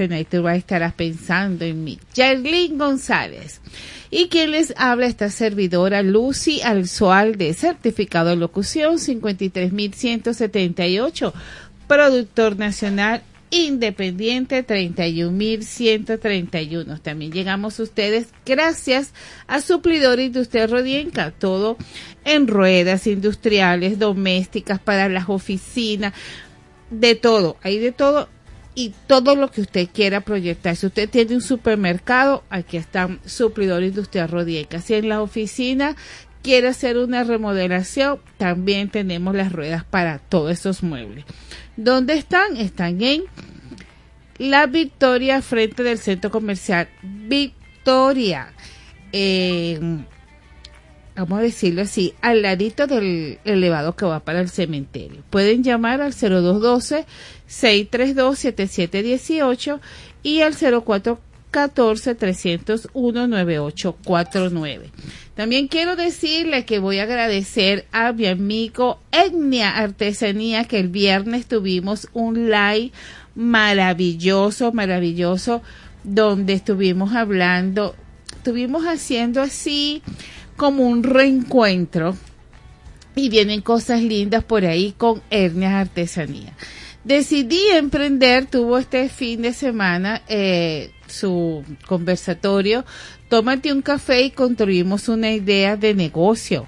Ahí tú vas a estar pensando en mí. Jarlín González. Y quien les habla esta servidora Lucy de certificado de locución 53178, productor nacional independiente 31131. También llegamos ustedes gracias a Suplidor Industrial Rodienca, todo en ruedas industriales, domésticas, para las oficinas, de todo, hay de todo y todo lo que usted quiera proyectar. Si usted tiene un supermercado, aquí está Suplidor Industrial Rodienca. Si en la oficina quiere hacer una remodelación, también tenemos las ruedas para todos esos muebles. ¿Dónde están? Están en La Victoria, frente del centro comercial Victoria. vamos a decirlo así, al ladito del elevado que va para el cementerio. Pueden llamar al 0212-632-7718 y al 0414-301-9849. También quiero decirle que voy a agradecer a mi amigo Etnia Artesanía que el viernes tuvimos un live maravilloso, maravilloso, donde estuvimos hablando, estuvimos haciendo así como un reencuentro y vienen cosas lindas por ahí con Etnia Artesanía. Decidí emprender, tuvo este fin de semana eh, su conversatorio tómate un café y construimos una idea de negocio.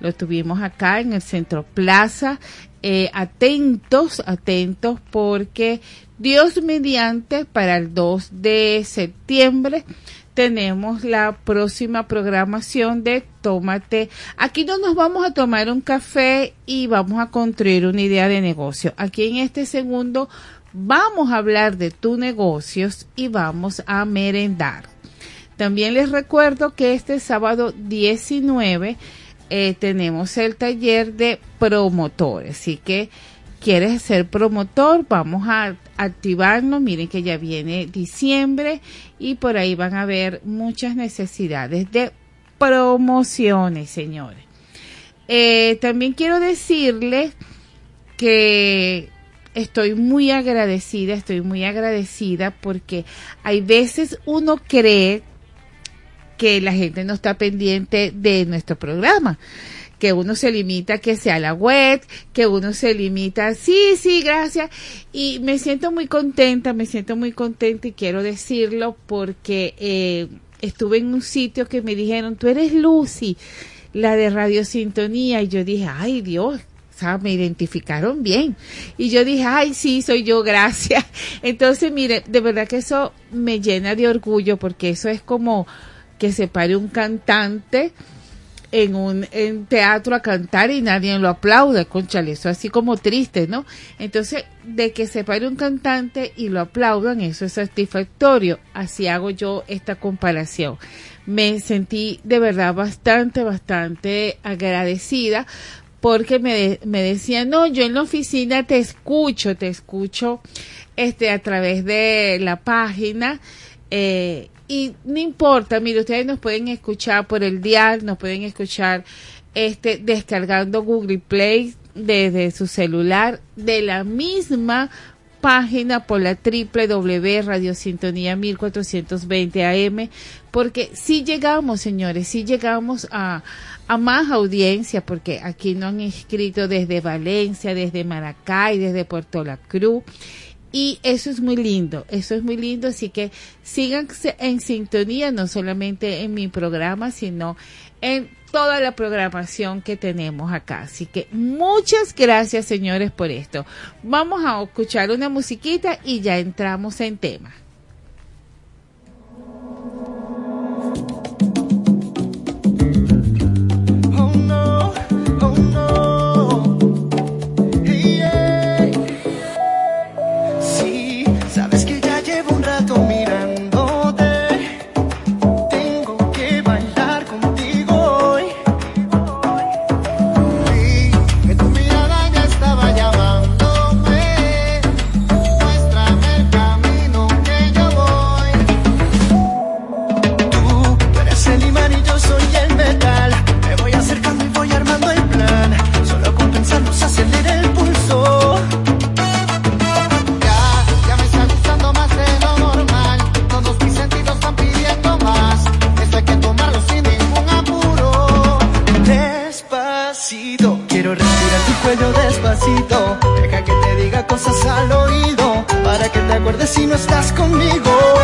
Lo tuvimos acá en el Centro Plaza. Eh, atentos, atentos, porque Dios mediante para el 2 de septiembre tenemos la próxima programación de Tómate. Aquí no nos vamos a tomar un café y vamos a construir una idea de negocio. Aquí en este segundo vamos a hablar de tus negocios y vamos a merendar. También les recuerdo que este sábado 19 eh, tenemos el taller de promotores. Así que quieres ser promotor, vamos a activarnos. Miren que ya viene diciembre y por ahí van a haber muchas necesidades de promociones, señores. Eh, también quiero decirles que estoy muy agradecida, estoy muy agradecida porque hay veces uno cree que la gente no está pendiente de nuestro programa que uno se limita que sea la web, que uno se limita, sí, sí, gracias. Y me siento muy contenta, me siento muy contenta y quiero decirlo porque eh, estuve en un sitio que me dijeron, tú eres Lucy, la de Radio Sintonía, y yo dije, ay Dios, me identificaron bien. Y yo dije, ay, sí, soy yo, gracias. Entonces, mire, de verdad que eso me llena de orgullo porque eso es como que se pare un cantante en un teatro a cantar y nadie lo aplaude, conchale, eso así como triste, ¿no? Entonces, de que se pare un cantante y lo aplaudan, eso es satisfactorio. Así hago yo esta comparación. Me sentí de verdad bastante, bastante agradecida porque me, me decían, no, yo en la oficina te escucho, te escucho este a través de la página eh, y no importa, mire, ustedes nos pueden escuchar por el dial, nos pueden escuchar este descargando Google Play desde su celular de la misma página por la www Radio Sintonía 1420 AM, porque si llegamos, señores, si llegamos a, a más audiencia, porque aquí no han escrito desde Valencia, desde Maracay, desde Puerto La Cruz, y eso es muy lindo, eso es muy lindo, así que síganse en sintonía, no solamente en mi programa, sino en toda la programación que tenemos acá. Así que muchas gracias, señores, por esto. Vamos a escuchar una musiquita y ya entramos en tema. acuerdes si no estás conmigo.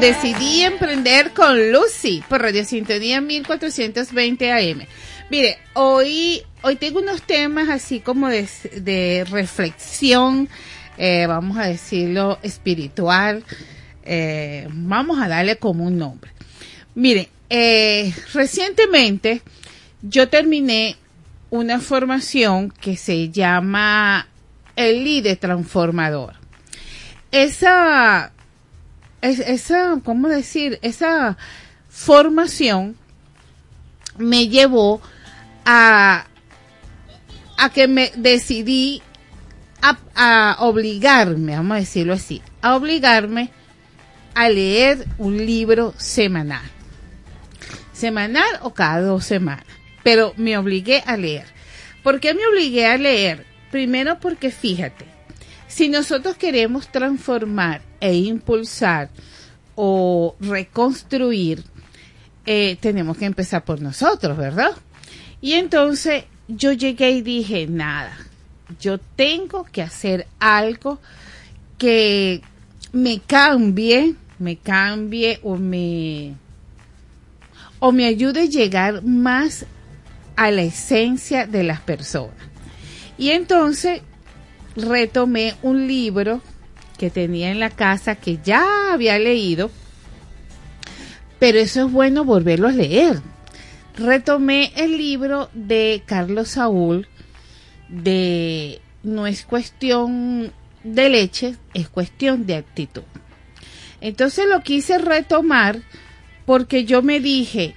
Decidí Emprender con Lucy por Radio Sintonía 1420 AM. Mire, hoy, hoy tengo unos temas así como de, de reflexión, eh, vamos a decirlo, espiritual. eh, vamos a darle como un nombre. Mire, eh, recientemente yo terminé una formación que se llama el líder transformador. Esa es- esa, ¿cómo decir? Esa formación me llevó a, a que me decidí a, a obligarme, vamos a decirlo así, a obligarme a leer un libro semanal. Semanal o cada dos semanas. Pero me obligué a leer. ¿Por qué me obligué a leer? Primero porque fíjate, si nosotros queremos transformar e impulsar o reconstruir, eh, tenemos que empezar por nosotros, ¿verdad? Y entonces yo llegué y dije, nada, yo tengo que hacer algo que me cambie, me cambie o me, o me ayude a llegar más a la esencia de las personas. Y entonces retomé un libro que tenía en la casa que ya había leído, pero eso es bueno volverlo a leer. Retomé el libro de Carlos Saúl de No es cuestión de leche, es cuestión de actitud. Entonces lo quise retomar porque yo me dije,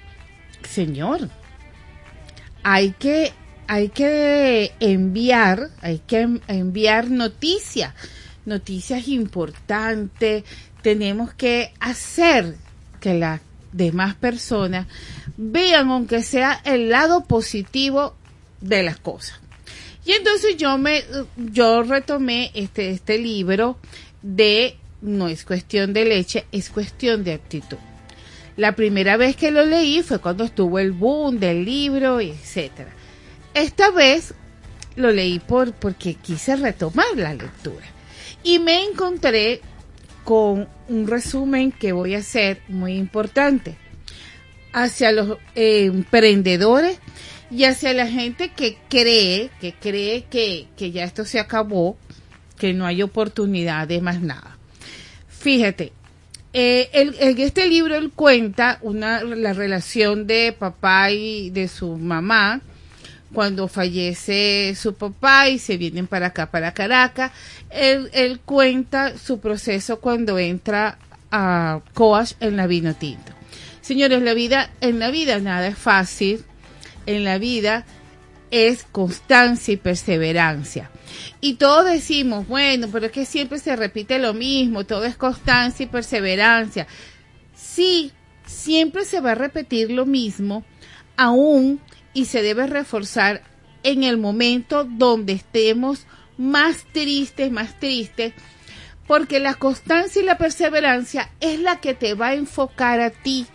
Señor, hay que hay que enviar, hay que enviar noticias, noticias importantes, tenemos que hacer que las demás personas vean aunque sea el lado positivo de las cosas. Y entonces yo me yo retomé este este libro de no es cuestión de leche, es cuestión de actitud. La primera vez que lo leí fue cuando estuvo el boom del libro, etcétera. Esta vez lo leí por porque quise retomar la lectura y me encontré con un resumen que voy a hacer muy importante hacia los eh, emprendedores y hacia la gente que cree, que cree que, que ya esto se acabó, que no hay oportunidad de más nada. Fíjate, eh, en este libro él cuenta una, la relación de papá y de su mamá cuando fallece su papá y se vienen para acá, para Caracas. Él, cuenta su proceso cuando entra a Coach en la vino tinto. Señores, la vida, en la vida nada es fácil. En la vida es constancia y perseverancia. Y todos decimos, bueno, pero es que siempre se repite lo mismo, todo es constancia y perseverancia. Sí, siempre se va a repetir lo mismo, aún y se debe reforzar en el momento donde estemos más tristes, más tristes, porque la constancia y la perseverancia es la que te va a enfocar a ti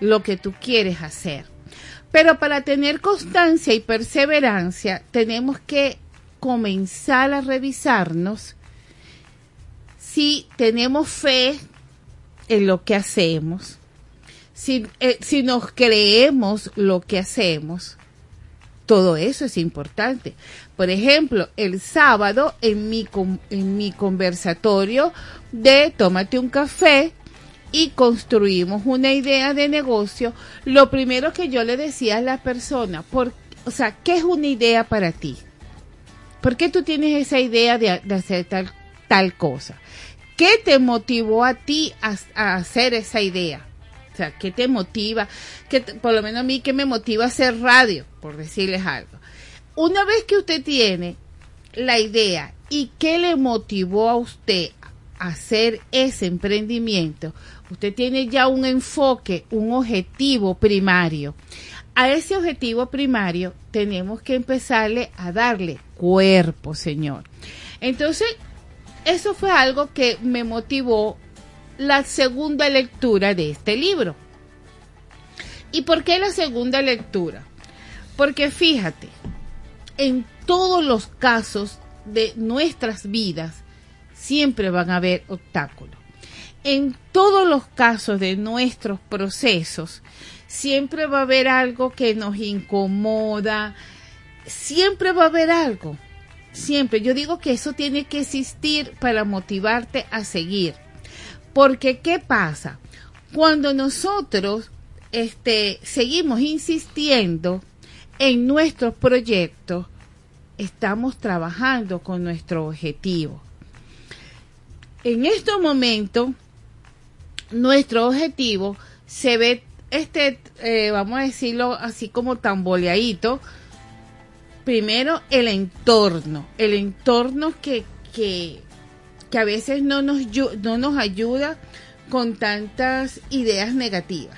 lo que tú quieres hacer. Pero para tener constancia y perseverancia tenemos que comenzar a revisarnos si tenemos fe en lo que hacemos, si, eh, si nos creemos lo que hacemos, todo eso es importante. Por ejemplo, el sábado en mi, en mi conversatorio de Tómate un café y construimos una idea de negocio, lo primero que yo le decía a la persona, por, o sea, ¿qué es una idea para ti? ¿Por qué tú tienes esa idea de, hacer tal, tal cosa? ¿Qué te motivó a ti a, a hacer esa idea? Sea, ¿qué te motiva? Que por lo menos a mí, ¿qué me motiva a hacer radio? Por decirles algo. Una vez que usted tiene la idea y qué le motivó a usted a hacer ese emprendimiento, usted tiene ya un enfoque, un objetivo primario. A ese objetivo primario tenemos que empezarle a darle cuerpo, Señor. Entonces, eso fue algo que me motivó la segunda lectura de este libro. ¿Y por qué la segunda lectura? Porque fíjate, en todos los casos de nuestras vidas siempre van a haber obstáculos. En todos los casos de nuestros procesos siempre va a haber algo que nos incomoda, siempre va a haber algo, siempre. Yo digo que eso tiene que existir para motivarte a seguir. Porque ¿qué pasa? Cuando nosotros este, seguimos insistiendo en nuestros proyectos, estamos trabajando con nuestro objetivo. En este momento, nuestro objetivo se ve, este, eh, vamos a decirlo así como tamboleadito. Primero, el entorno, el entorno que, que, que a veces no nos, no nos ayuda con tantas ideas negativas.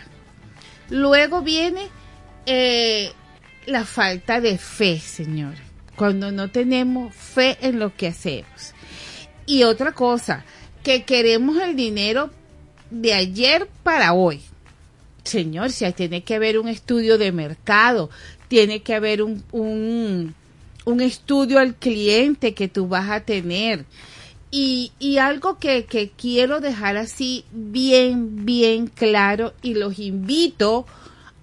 Luego viene eh, la falta de fe, señores, cuando no tenemos fe en lo que hacemos. Y otra cosa, que queremos el dinero de ayer para hoy. Señor, si tiene que haber un estudio de mercado, tiene que haber un, un estudio al cliente que tú vas a tener y, algo que, que, quiero dejar así bien, bien claro y los invito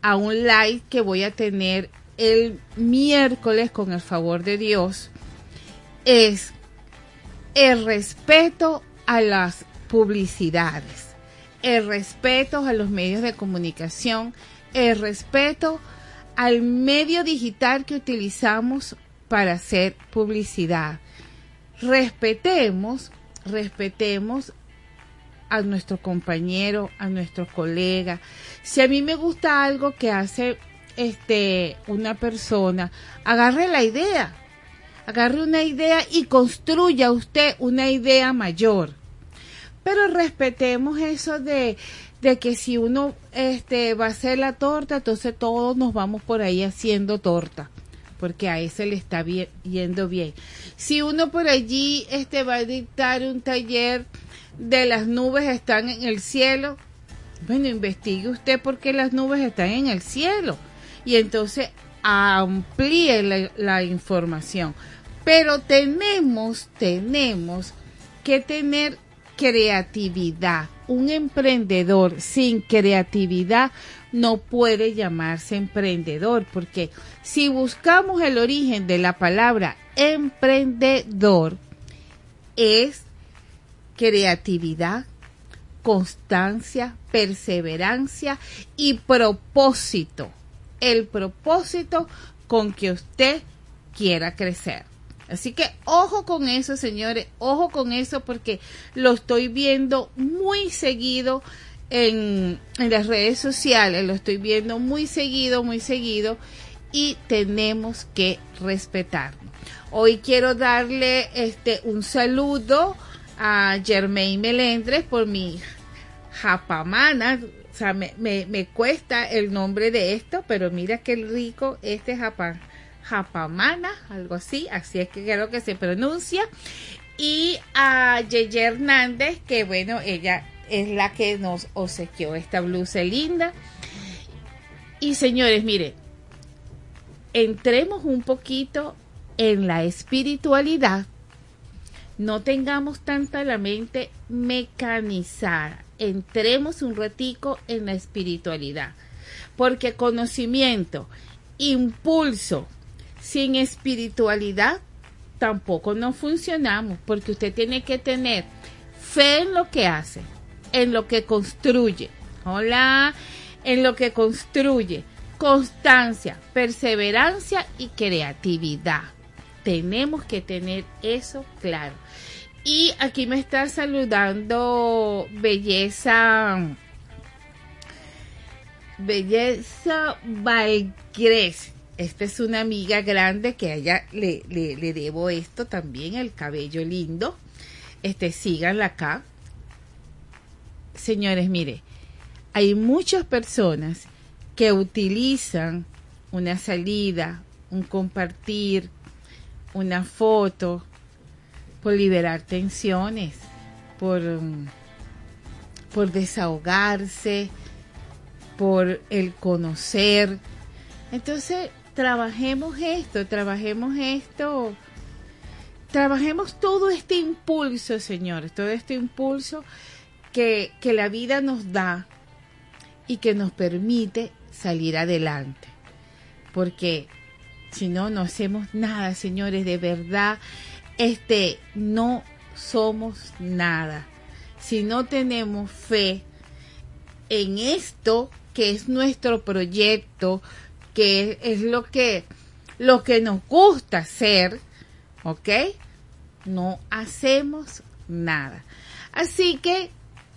a un live que voy a tener el miércoles con el favor de Dios es el respeto a las publicidades, el respeto a los medios de comunicación, el respeto al medio digital que utilizamos para hacer publicidad respetemos, respetemos a nuestro compañero, a nuestro colega. Si a mí me gusta algo que hace este una persona, agarre la idea. Agarre una idea y construya usted una idea mayor. Pero respetemos eso de, de que si uno este va a hacer la torta, entonces todos nos vamos por ahí haciendo torta porque a ese le está yendo bien. Si uno por allí este va a dictar un taller de las nubes están en el cielo, bueno, investigue usted por qué las nubes están en el cielo y entonces amplíe la, la información. Pero tenemos, tenemos que tener creatividad. Un emprendedor sin creatividad no puede llamarse emprendedor, porque si buscamos el origen de la palabra emprendedor, es creatividad, constancia, perseverancia y propósito. El propósito con que usted quiera crecer. Así que ojo con eso, señores, ojo con eso porque lo estoy viendo muy seguido en, las redes sociales, lo estoy viendo muy seguido, muy seguido y tenemos que respetarlo. Hoy quiero darle este un saludo a Germain Melendres por mi japamana. O sea, me, me, cuesta el nombre de esto, pero mira qué rico este japamana Japamana, algo así, así es que creo que se pronuncia. Y a Yeye Hernández, que bueno, ella es la que nos obsequió esta blusa linda. Y señores, mire, entremos un poquito en la espiritualidad. No tengamos tanta la mente mecanizada. Entremos un ratico en la espiritualidad. Porque conocimiento, impulso, sin espiritualidad tampoco no funcionamos, porque usted tiene que tener fe en lo que hace, en lo que construye. Hola, en lo que construye, constancia, perseverancia y creatividad. Tenemos que tener eso claro. Y aquí me está saludando Belleza Belleza Valgres esta es una amiga grande que a ella le, le, debo esto también, el cabello lindo. Este, síganla acá. Señores, mire, hay muchas personas que utilizan una salida, un compartir, una foto, por liberar tensiones, por, um, por desahogarse, por el conocer. Entonces, trabajemos esto, trabajemos esto, trabajemos todo este impulso, señores, todo este impulso que, que la vida nos da y que nos permite salir adelante. Porque si no, no hacemos nada, señores, de verdad, este, no somos nada. Si no tenemos fe en esto que es nuestro proyecto, que es lo que, lo que nos gusta hacer, ¿ok? No hacemos nada. Así que,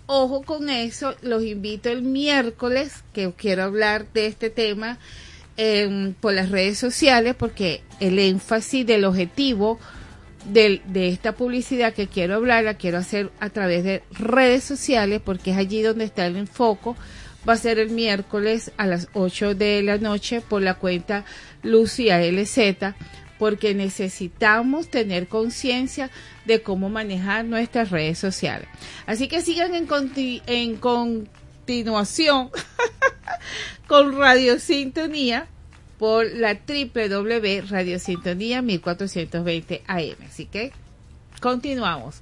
ojo con eso, los invito el miércoles, que quiero hablar de este tema em, por las redes sociales, porque el énfasis del objetivo de, de, esta publicidad que quiero hablar la quiero hacer a través de redes sociales, porque es allí donde está el enfoque va a ser el miércoles a las 8 de la noche por la cuenta Lucia LZ, porque necesitamos tener conciencia de cómo manejar nuestras redes sociales. Así que sigan en, continuación con Radio Sintonía por la www Radio Sintonía 1420 AM. Así que continuamos.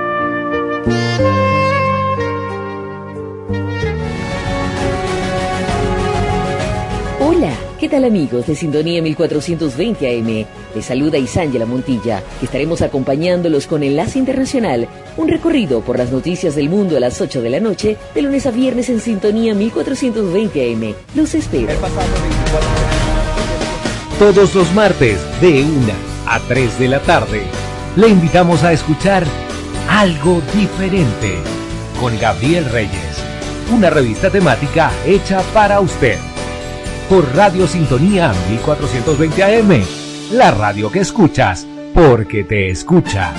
Tal amigos de Sintonía 1420 AM? Les saluda Isángela Montilla, que estaremos acompañándolos con Enlace Internacional, un recorrido por las noticias del mundo a las 8 de la noche, de lunes a viernes en Sintonía 1420 AM. Los espero. Todos los martes, de 1 a 3 de la tarde, le invitamos a escuchar Algo Diferente con Gabriel Reyes, una revista temática hecha para usted por Radio Sintonía 1420 AM, la radio que escuchas porque te escucha.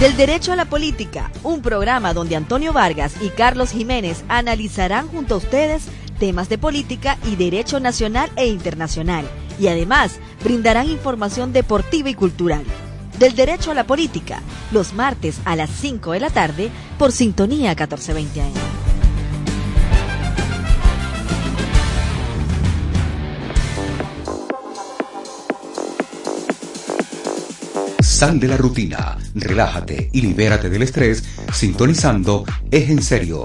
Del Derecho a la Política, un programa donde Antonio Vargas y Carlos Jiménez analizarán junto a ustedes temas de política y derecho nacional e internacional, y además brindarán información deportiva y cultural del derecho a la política, los martes a las 5 de la tarde por Sintonía 1420 AM. Sal de la rutina, relájate y libérate del estrés sintonizando Es en serio,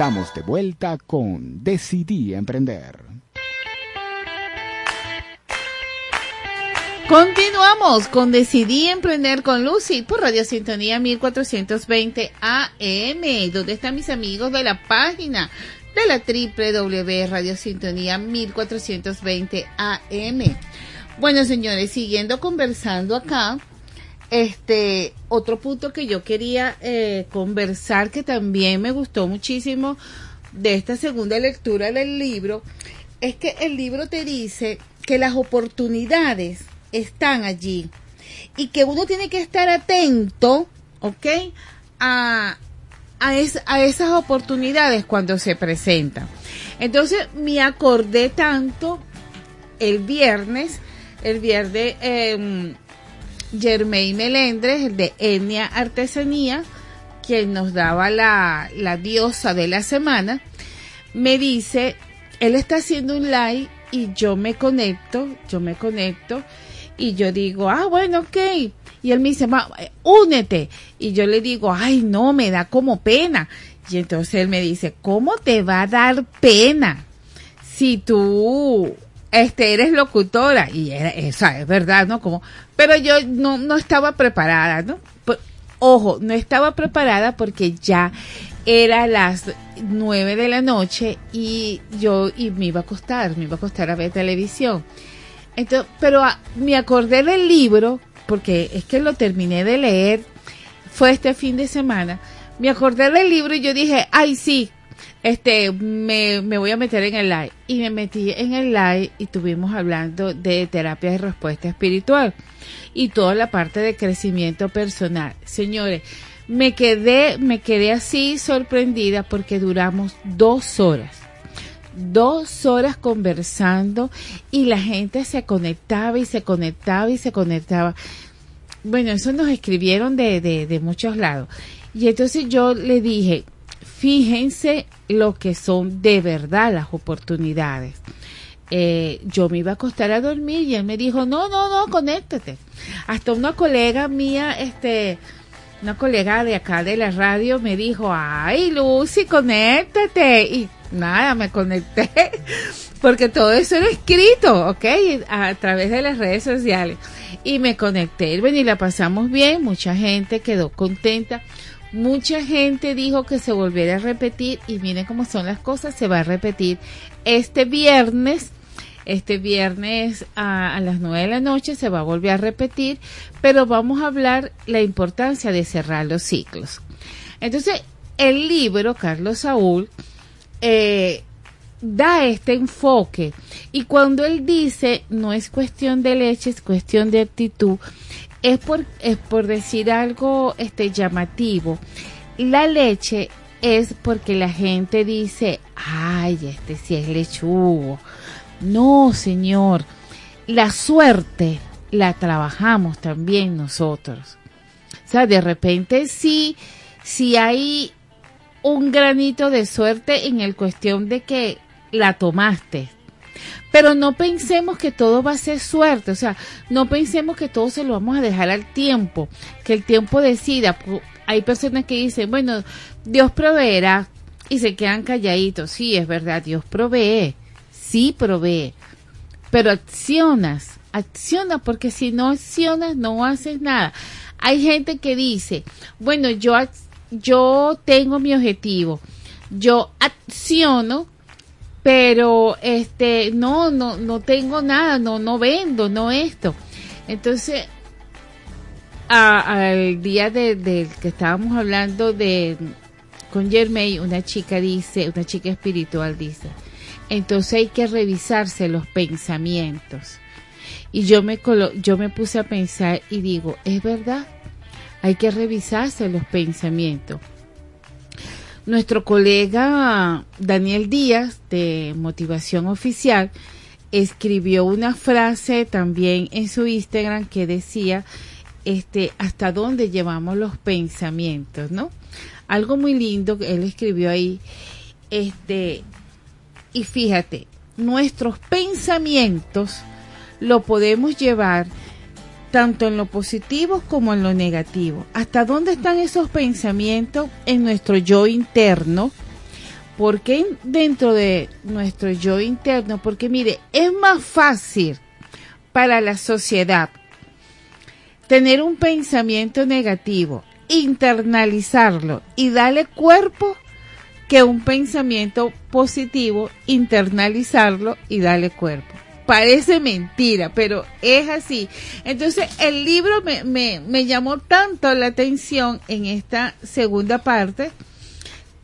Estamos de vuelta con Decidí Emprender. Continuamos con Decidí Emprender con Lucy por Radio Sintonía 1420 AM. ¿Dónde están mis amigos de la página de la www.radiosintonía 1420 AM? Bueno, señores, siguiendo conversando acá, este, otro punto que yo quería eh, conversar que también me gustó muchísimo de esta segunda lectura del libro es que el libro te dice que las oportunidades están allí y que uno tiene que estar atento, ¿ok? A, a, a esas oportunidades cuando se presentan. Entonces me acordé tanto el viernes, el viernes Germain Melendres, el de Etnia Artesanía, quien nos daba la, la diosa de la semana, me dice, él está haciendo un live y yo me conecto, yo me conecto y yo digo, ah, bueno, ok. Y él me dice, únete. Y yo le digo, ay, no, me da como pena. Y entonces él me dice, ¿cómo te va a dar pena si tú este eres locutora y era, esa es verdad, ¿no? Como, pero yo no, no estaba preparada, ¿no? Pues, ojo, no estaba preparada porque ya era las nueve de la noche y yo y me iba a acostar, me iba a acostar a ver televisión. Entonces, pero ah, me acordé del libro porque es que lo terminé de leer, fue este fin de semana. Me acordé del libro y yo dije, ay sí, este, me, me voy a meter en el live. Y me metí en el live y estuvimos hablando de terapia de respuesta espiritual y toda la parte de crecimiento personal. Señores, me quedé, me quedé así sorprendida porque duramos dos horas. Dos horas conversando y la gente se conectaba y se conectaba y se conectaba. Bueno, eso nos escribieron de, de, de muchos lados. Y entonces yo le dije, fíjense lo que son de verdad las oportunidades. Eh, yo me iba a acostar a dormir y él me dijo, no, no, no, conéctate. Hasta una colega mía, este, una colega de acá de la radio me dijo, ay, Lucy, conéctate. Y nada, me conecté, porque todo eso era escrito, ¿ok? A través de las redes sociales. Y me conecté, bueno, y la pasamos bien, mucha gente quedó contenta. Mucha gente dijo que se volviera a repetir y miren cómo son las cosas, se va a repetir este viernes. Este viernes a, las nueve de la noche se va a volver a repetir, pero vamos a hablar la importancia de cerrar los ciclos. Entonces, el libro, Carlos Saúl, eh, da este enfoque. Y cuando él dice, no es cuestión de leche, es cuestión de actitud, es por, es por decir algo este, llamativo. La leche es porque la gente dice, ay, este sí es lechugo. No, señor, la suerte la trabajamos también nosotros. O sea, de repente sí, si hay un granito de suerte en el cuestión de que la tomaste. Pero no pensemos que todo va a ser suerte, o sea, no pensemos que todo se lo vamos a dejar al tiempo, que el tiempo decida. Hay personas que dicen, bueno, Dios proveerá y se quedan calladitos. Sí, es verdad, Dios provee, sí provee, pero accionas, acciona porque si no accionas no haces nada. Hay gente que dice, bueno, yo, yo tengo mi objetivo, yo acciono pero este no no no tengo nada no no vendo no esto. Entonces al día del de, que estábamos hablando de con Germain una chica dice una chica espiritual dice entonces hay que revisarse los pensamientos y yo me yo me puse a pensar y digo es verdad hay que revisarse los pensamientos nuestro colega Daniel Díaz de Motivación Oficial escribió una frase también en su Instagram que decía este hasta dónde llevamos los pensamientos, ¿no? Algo muy lindo que él escribió ahí este y fíjate, nuestros pensamientos lo podemos llevar tanto en lo positivo como en lo negativo. ¿Hasta dónde están esos pensamientos en nuestro yo interno? ¿Por qué dentro de nuestro yo interno? Porque mire, es más fácil para la sociedad tener un pensamiento negativo, internalizarlo y darle cuerpo que un pensamiento positivo, internalizarlo y darle cuerpo parece mentira, pero es así. Entonces, el libro me, me, me llamó tanto la atención en esta segunda parte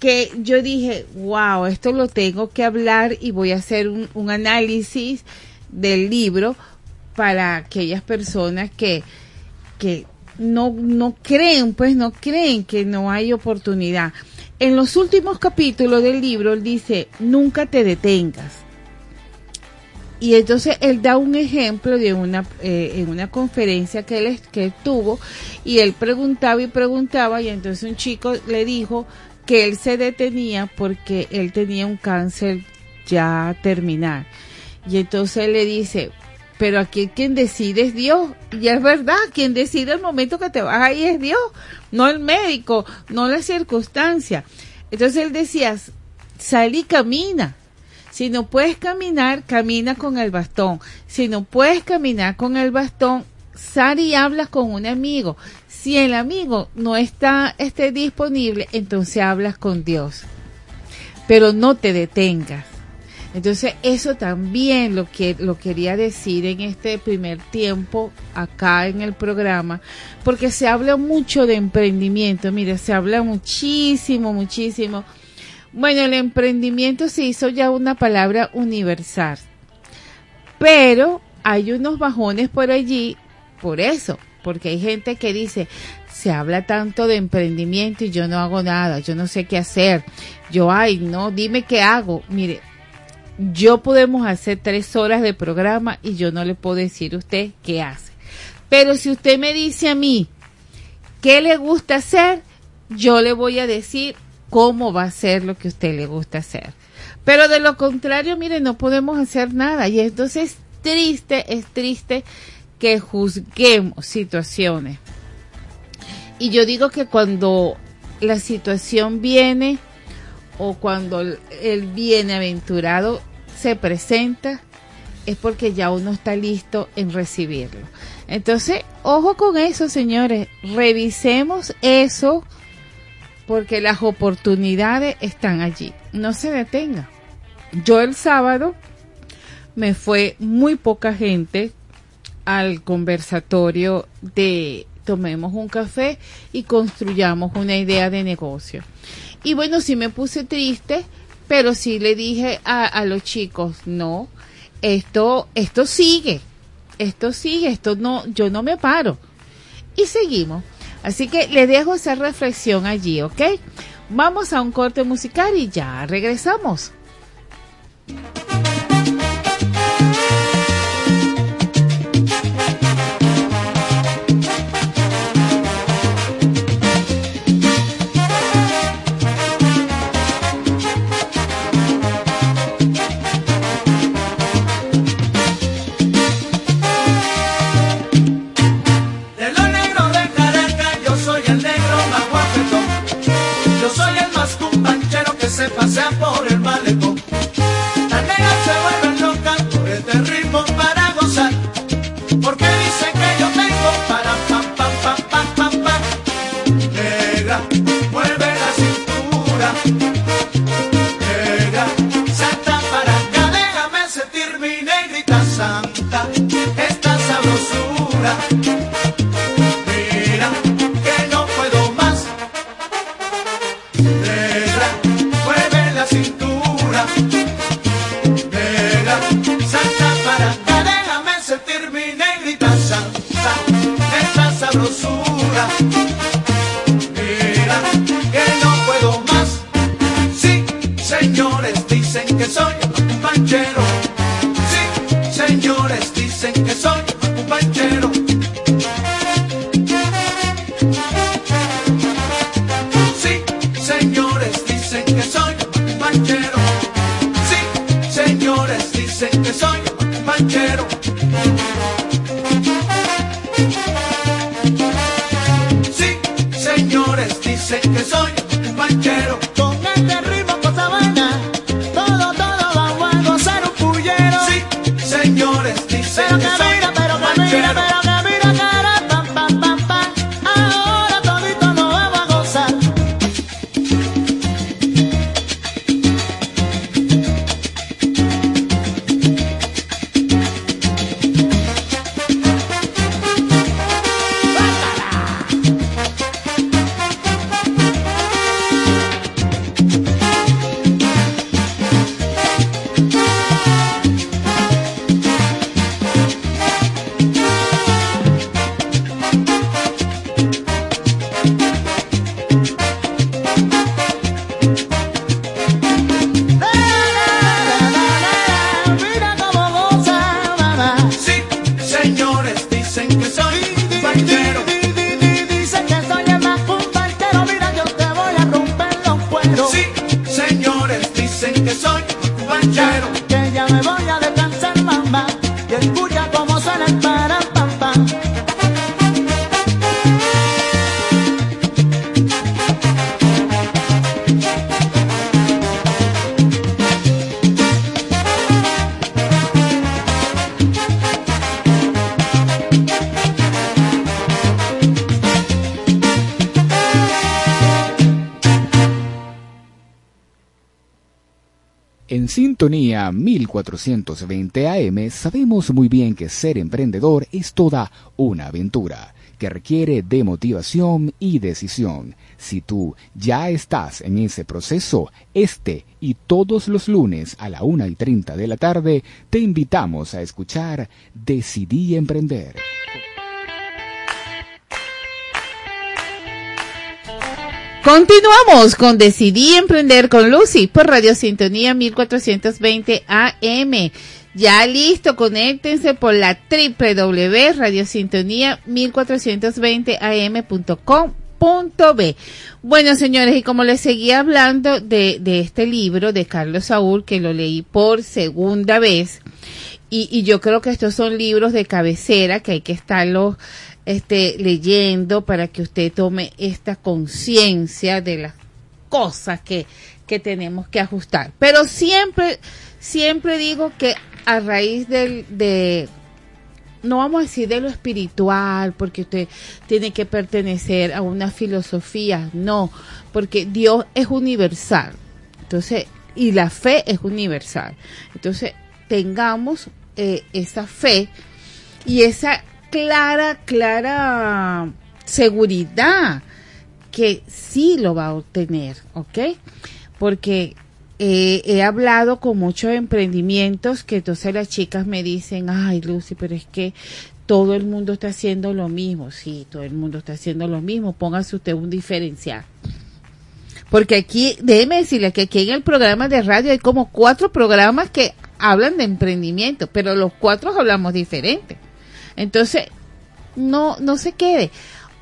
que yo dije, wow, esto lo tengo que hablar y voy a hacer un, análisis del libro para aquellas personas que, que no, no creen, pues no creen que no hay oportunidad. En los últimos capítulos del libro dice, nunca te detengas y entonces él da un ejemplo de una eh, en una conferencia que él que tuvo y él preguntaba y preguntaba y entonces un chico le dijo que él se detenía porque él tenía un cáncer ya terminal. Y entonces él le dice pero aquí quien decide es Dios y es verdad quien decide el momento que te vas ahí es Dios no el médico no la circunstancia. Entonces él decía sal y camina si no puedes caminar, camina con el bastón. Si no puedes caminar con el bastón, sal y hablas con un amigo. Si el amigo no está esté disponible, entonces hablas con Dios. Pero no te detengas. Entonces eso también lo que lo quería decir en este primer tiempo acá en el programa, porque se habla mucho de emprendimiento, mire, se habla muchísimo, muchísimo Bueno, el emprendimiento se hizo ya una palabra universal, pero hay unos bajones por allí, por eso, porque hay gente que dice, se habla tanto de emprendimiento y yo no hago nada, yo no sé qué hacer, yo, ay, no, dime qué hago. Mire, yo podemos hacer tres horas de programa y yo no le puedo decir a usted qué hace. Pero si usted me dice a mí qué le gusta hacer, yo le voy a decir cómo va a ser lo que usted le gusta hacer. Pero de lo contrario, mire, no podemos hacer nada. Y entonces es triste, es triste que juzguemos situaciones. Y yo digo que cuando la situación viene o cuando el bienaventurado se presenta, es porque ya uno está listo en recibirlo. Entonces, ojo con eso, señores. Revisemos eso porque las oportunidades están allí. No se detenga. Yo el sábado me fue muy poca gente al conversatorio de tomemos un café y construyamos una idea de negocio. Y bueno, sí me puse triste, pero sí le dije a, a los chicos, no, esto, esto sigue, esto sigue, esto no, yo no me paro. Y seguimos. Así que le dejo esa reflexión allí, ¿ok? Vamos a un corte musical y ya regresamos. 1420 AM sabemos muy bien que ser emprendedor es toda una aventura que requiere de motivación y decisión. Si tú ya estás en ese proceso, este y todos los lunes a la una y treinta de la tarde, te invitamos a escuchar Decidí Emprender. Continuamos con Decidí Emprender con Lucy por Radio Sintonía 1420 AM. Ya listo, conéctense por la www.radiosintonía 1420 am.com.b. Bueno, señores, y como les seguía hablando de, de, este libro de Carlos Saúl, que lo leí por segunda vez, y, y yo creo que estos son libros de cabecera que hay que estarlos este, leyendo para que usted tome esta conciencia de las cosas que, que tenemos que ajustar. Pero siempre, siempre digo que a raíz del, de, no vamos a decir de lo espiritual, porque usted tiene que pertenecer a una filosofía, no, porque Dios es universal. Entonces, y la fe es universal. Entonces, tengamos eh, esa fe y esa clara, clara seguridad que sí lo va a obtener, ¿ok? Porque eh, he hablado con muchos emprendimientos que entonces las chicas me dicen, ay Lucy, pero es que todo el mundo está haciendo lo mismo. Sí, todo el mundo está haciendo lo mismo. Póngase usted un diferencial. Porque aquí, déjeme decirle que aquí en el programa de radio hay como cuatro programas que hablan de emprendimiento, pero los cuatro hablamos diferente. Entonces, no, no se quede.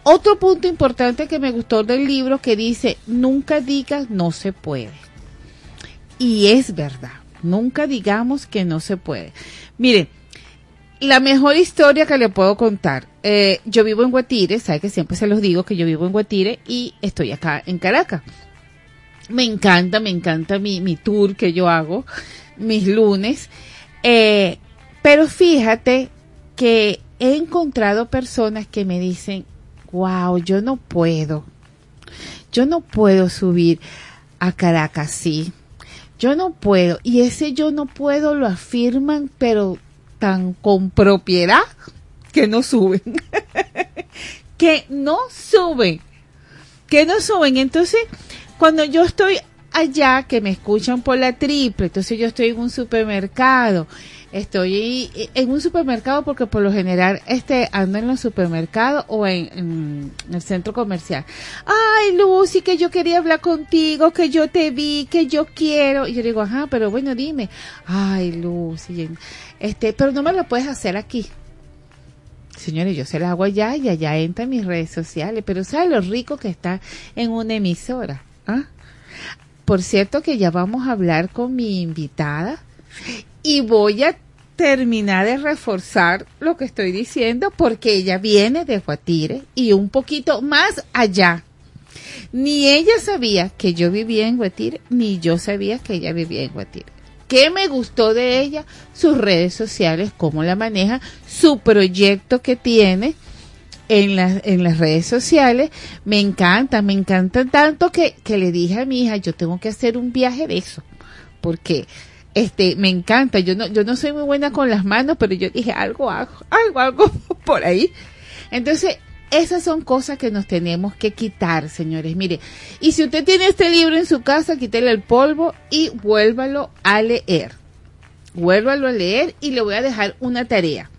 Otro punto importante que me gustó del libro que dice, nunca digas no se puede. Y es verdad, nunca digamos que no se puede. Mire, la mejor historia que le puedo contar, eh, yo vivo en Guatire, sabe que siempre se los digo que yo vivo en Guatire y estoy acá en Caracas. Me encanta, me encanta mi, mi tour que yo hago, mis lunes. Eh, pero fíjate que he encontrado personas que me dicen, wow, yo no puedo, yo no puedo subir a Caracas, sí, yo no puedo. Y ese yo no puedo lo afirman, pero tan con propiedad que no suben, que no suben, que no suben. Entonces, cuando yo estoy allá, que me escuchan por la triple, entonces yo estoy en un supermercado estoy en un supermercado porque por lo general este ando en los supermercados o en, el centro comercial. Ay, Lucy, que yo quería hablar contigo, que yo te vi, que yo quiero. Y yo digo, ajá, pero bueno, dime. Ay, Lucy, este, pero no me lo puedes hacer aquí. Señores, yo se lo hago allá y allá entra en mis redes sociales, pero ¿sabe lo rico que está en una emisora? ¿Ah? Por cierto que ya vamos a hablar con mi invitada y voy a terminar de reforzar lo que estoy diciendo porque ella viene de Guatire y un poquito más allá. Ni ella sabía que yo vivía en Guatire, ni yo sabía que ella vivía en Guatire. ¿Qué me gustó de ella? Sus redes sociales, cómo la maneja, su proyecto que tiene en, las en las redes sociales. Me encanta, me encanta tanto que, que le dije a mi hija, yo tengo que hacer un viaje de eso. Porque este, me encanta. Yo no, yo no soy muy buena con las manos, pero yo dije algo, algo, algo, algo por ahí. Entonces, esas son cosas que nos tenemos que quitar, señores. Mire, y si usted tiene este libro en su casa, quítele el polvo y vuélvalo a leer. Vuélvalo a leer y le voy a dejar una tarea.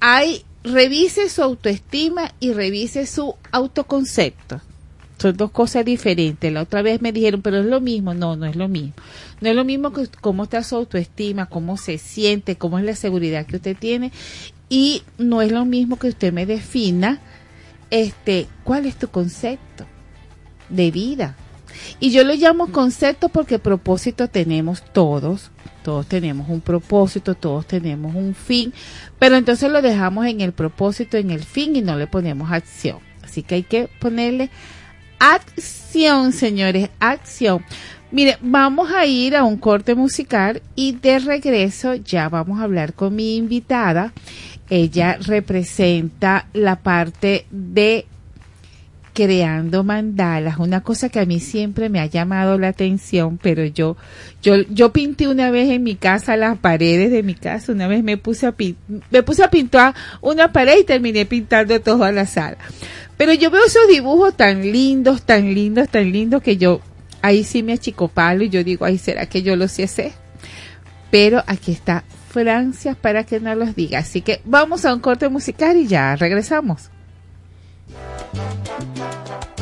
Hay, revise su autoestima y revise su autoconcepto. Son dos cosas diferentes. La otra vez me dijeron, pero es lo mismo. No, no es lo mismo. No es lo mismo que cómo está su autoestima, cómo se siente, cómo es la seguridad que usted tiene. Y no es lo mismo que usted me defina, este, cuál es tu concepto de vida. Y yo lo llamo concepto porque propósito tenemos todos, todos tenemos un propósito, todos tenemos un fin, pero entonces lo dejamos en el propósito, en el fin y no le ponemos acción. Así que hay que ponerle acción, señores, acción. Mire, vamos a ir a un corte musical y de regreso ya vamos a hablar con mi invitada. Ella representa la parte de creando mandalas, una cosa que a mí siempre me ha llamado la atención, pero yo, yo, yo pinté una vez en mi casa las paredes de mi casa, una vez me puse a me puse a pintar una pared y terminé pintando toda la sala. Pero yo veo esos dibujos tan lindos, tan lindos, tan lindos que yo, ahí sí me achicopalo y yo digo, ay, ¿será que yo lo sé? Pero aquí está Francia para que no los diga. Así que vamos a un corte musical y ya regresamos. Thank you.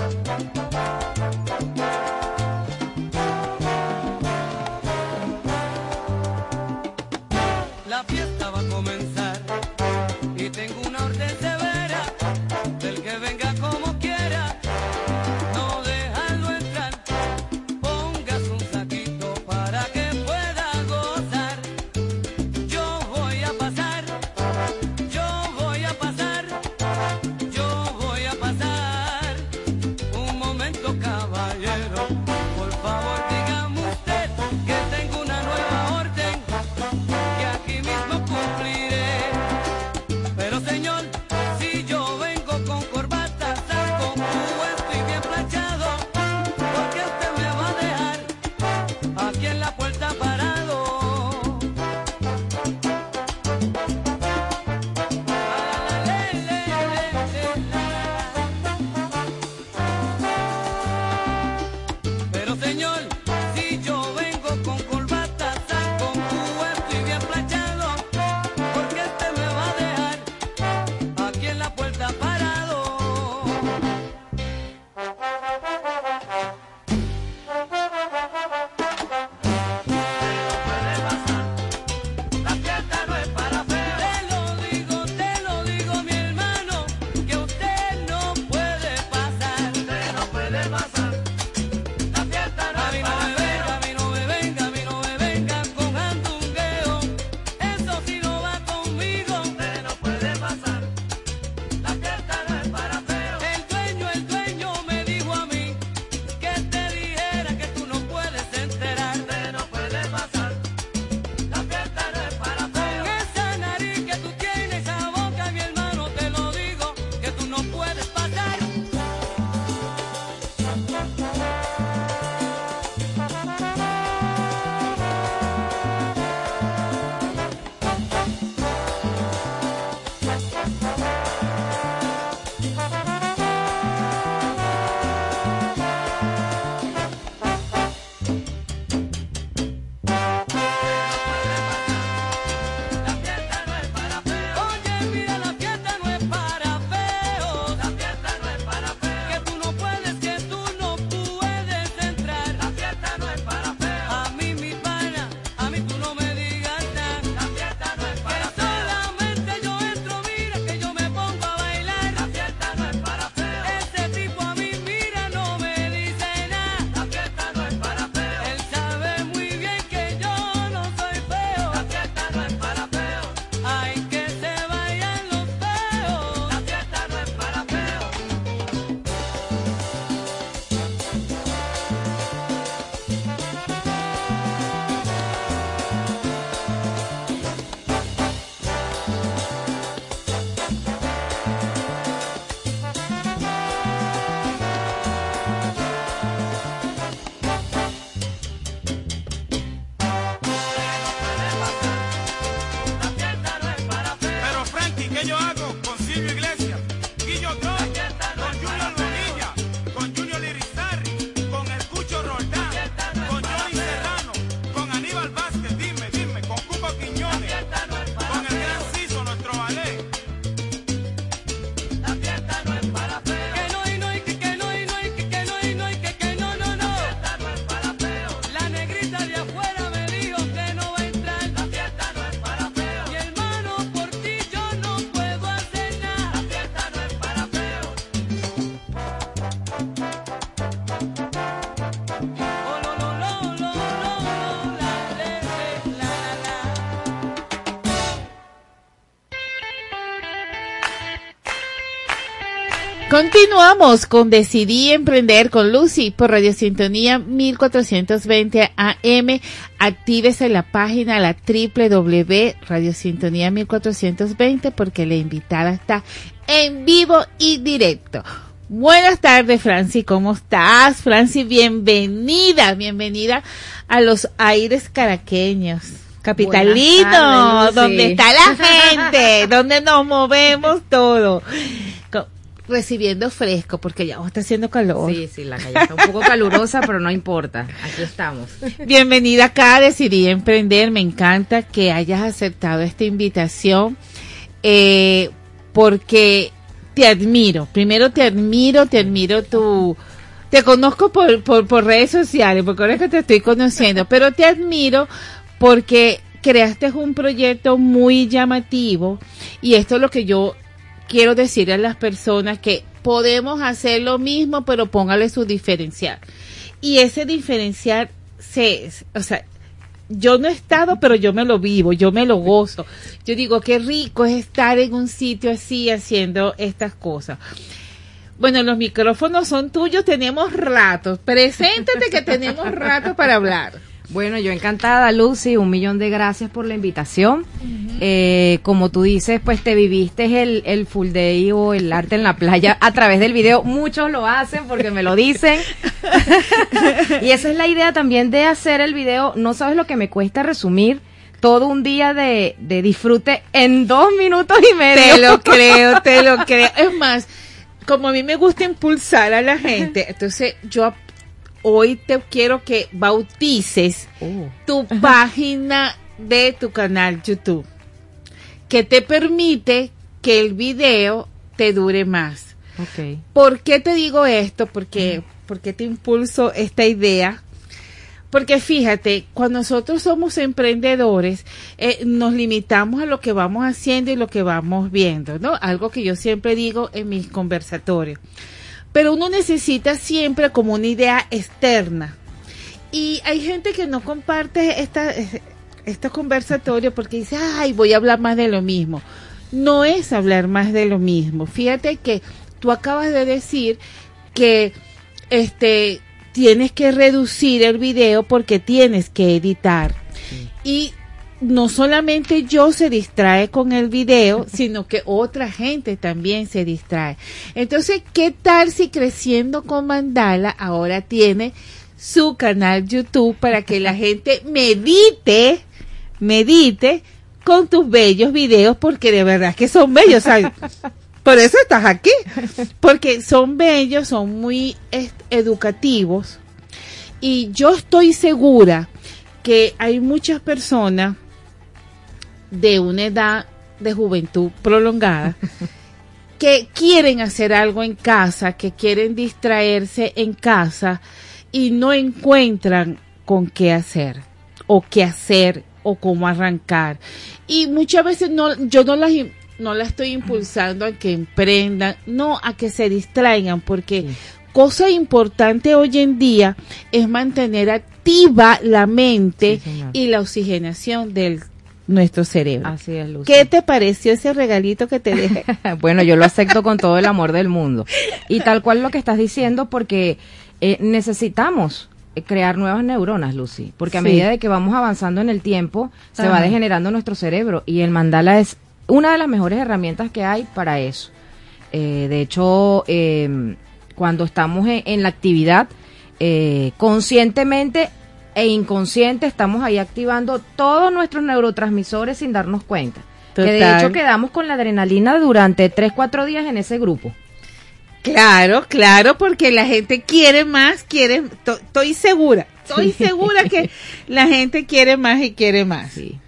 Continuamos con Decidí Emprender con Lucy por Radio Sintonía 1420 AM. Actívese la página la www Radio Sintonía 1420 porque la invitada está en vivo y directo. Buenas tardes, Franci. ¿Cómo estás, Franci? Bienvenida, bienvenida a los aires caraqueños. Capitalino, tardes, donde está la gente, donde nos movemos todo. Recibiendo fresco, porque ya está haciendo calor. Sí, sí, la calle está un poco calurosa, pero no importa. Aquí estamos. Bienvenida acá Decidí Emprender. Me encanta que hayas aceptado esta invitación eh, porque te admiro. Primero te admiro, te admiro tu... Te conozco por, por, por redes sociales, porque ahora es que te estoy conociendo, pero te admiro porque creaste un proyecto muy llamativo y esto es lo que yo quiero decir a las personas que podemos hacer lo mismo, pero póngale su diferencial. Y ese diferencial se, o sea, yo no he estado, pero yo me lo vivo, yo me lo gozo. Yo digo, qué rico es estar en un sitio así haciendo estas cosas. Bueno, los micrófonos son tuyos, tenemos ratos. Preséntate que tenemos rato para hablar. Bueno, yo encantada, Lucy, un millón de gracias por la invitación. Eh, como tú dices, pues te viviste el, el full day o el arte en la playa a través del video. Muchos lo hacen porque me lo dicen. y esa es la idea también de hacer el video. No sabes lo que me cuesta resumir todo un día de, de disfrute en dos minutos y medio. Te lo creo, te lo creo. Es más, como a mí me gusta impulsar a la gente, entonces yo hoy te quiero que bautices Oh. tu página de tu canal YouTube, que te permite que el video te dure más. ¿Por qué te digo esto? Porque, porque te impulso esta idea. Porque fíjate, cuando nosotros somos emprendedores, eh, nos limitamos a lo que vamos haciendo y lo que vamos viendo, ¿no? Algo que yo siempre digo en mis conversatorios. Pero uno necesita siempre como una idea externa. Y hay gente que no comparte esta, estos conversatorios porque dice, ay, voy a hablar más de lo mismo. No es hablar más de lo mismo. Fíjate que tú acabas de decir que este tienes que reducir el video porque tienes que editar. Y no solamente yo se distrae con el video, sino que otra gente también se distrae. Entonces, ¿qué tal si creciendo con Mandala ahora tiene su canal YouTube para que la gente medite, medite con tus bellos videos porque de verdad que son bellos. ¿sabes? Por eso estás aquí, porque son bellos, son muy educativos y yo estoy segura que hay muchas personas de una edad de juventud prolongada que quieren hacer algo en casa, que quieren distraerse en casa y no encuentran con qué hacer o qué hacer o cómo arrancar. Y muchas veces no, yo no las, no las estoy impulsando a que emprendan, no a que se distraigan, porque cosa importante hoy en día es mantener activa la mente Sí, y la oxigenación de nuestro cerebro. Así es, Lucy. ¿Qué te pareció ese regalito que te dejé? bueno, yo lo acepto con todo el amor del mundo. Y tal cual lo que estás diciendo, porque eh, necesitamos eh, crear nuevas neuronas, Lucy. Porque a Sí. medida de que vamos avanzando en el tiempo, se va degenerando nuestro cerebro. Y el mandala es una de las mejores herramientas que hay para eso. Eh, de hecho, eh, cuando estamos en, en la actividad, eh, conscientemente e inconsciente estamos ahí activando todos nuestros neurotransmisores sin darnos cuenta. Que de hecho quedamos con la adrenalina durante 3, 4 días en ese grupo. Claro, claro, porque la gente quiere más, quiere, to- estoy segura, estoy Sí. segura que la gente quiere más y quiere más. Sí.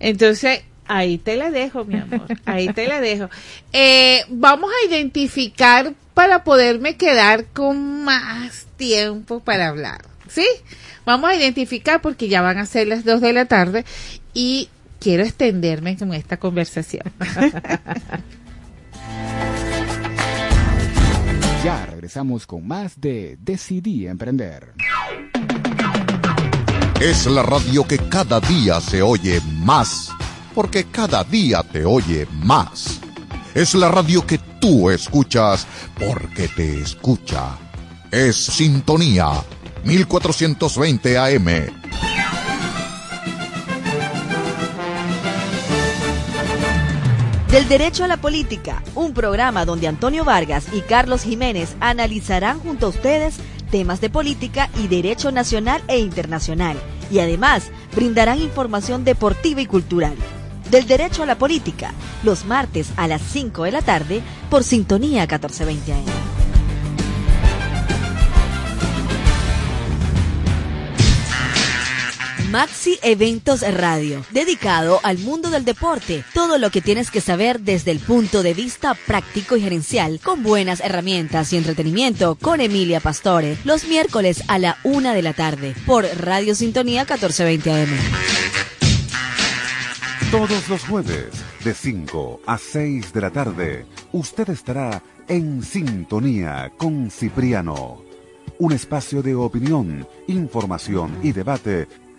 Entonces, ahí te la dejo, mi amor, ahí te la dejo. Eh, vamos a identificar para poderme quedar con más tiempo para hablar, ¿sí? Vamos a identificar porque ya van a ser las dos de la tarde y quiero extenderme con esta conversación. Ya regresamos con más de Decidí Emprender. Es la radio que cada día se oye más, porque cada día te oye más. Es la radio que tú escuchas porque te escucha. Es Sintonía 1420 AM. Del Derecho a la Política, un programa donde Antonio Vargas y Carlos Jiménez analizarán junto a ustedes temas de política y derecho nacional e internacional, y además brindarán información deportiva y cultural. Del Derecho a la Política, los martes a las 5 de la tarde por Sintonía 1420 AM. Maxi Eventos Radio, dedicado al mundo del deporte. Todo lo que tienes que saber desde el punto de vista práctico y gerencial, con buenas herramientas y entretenimiento, con Emilia Pastore, los miércoles a la una de la tarde, por Radio Sintonía 1420 AM. Todos los jueves, de 5 a 6 de la tarde, usted estará en sintonía con Cipriano. Un espacio de opinión, información y debate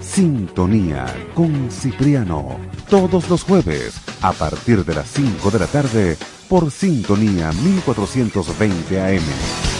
Sintonía con Cipriano, todos los jueves a partir de las 5 de la tarde por Sintonía 1420 AM.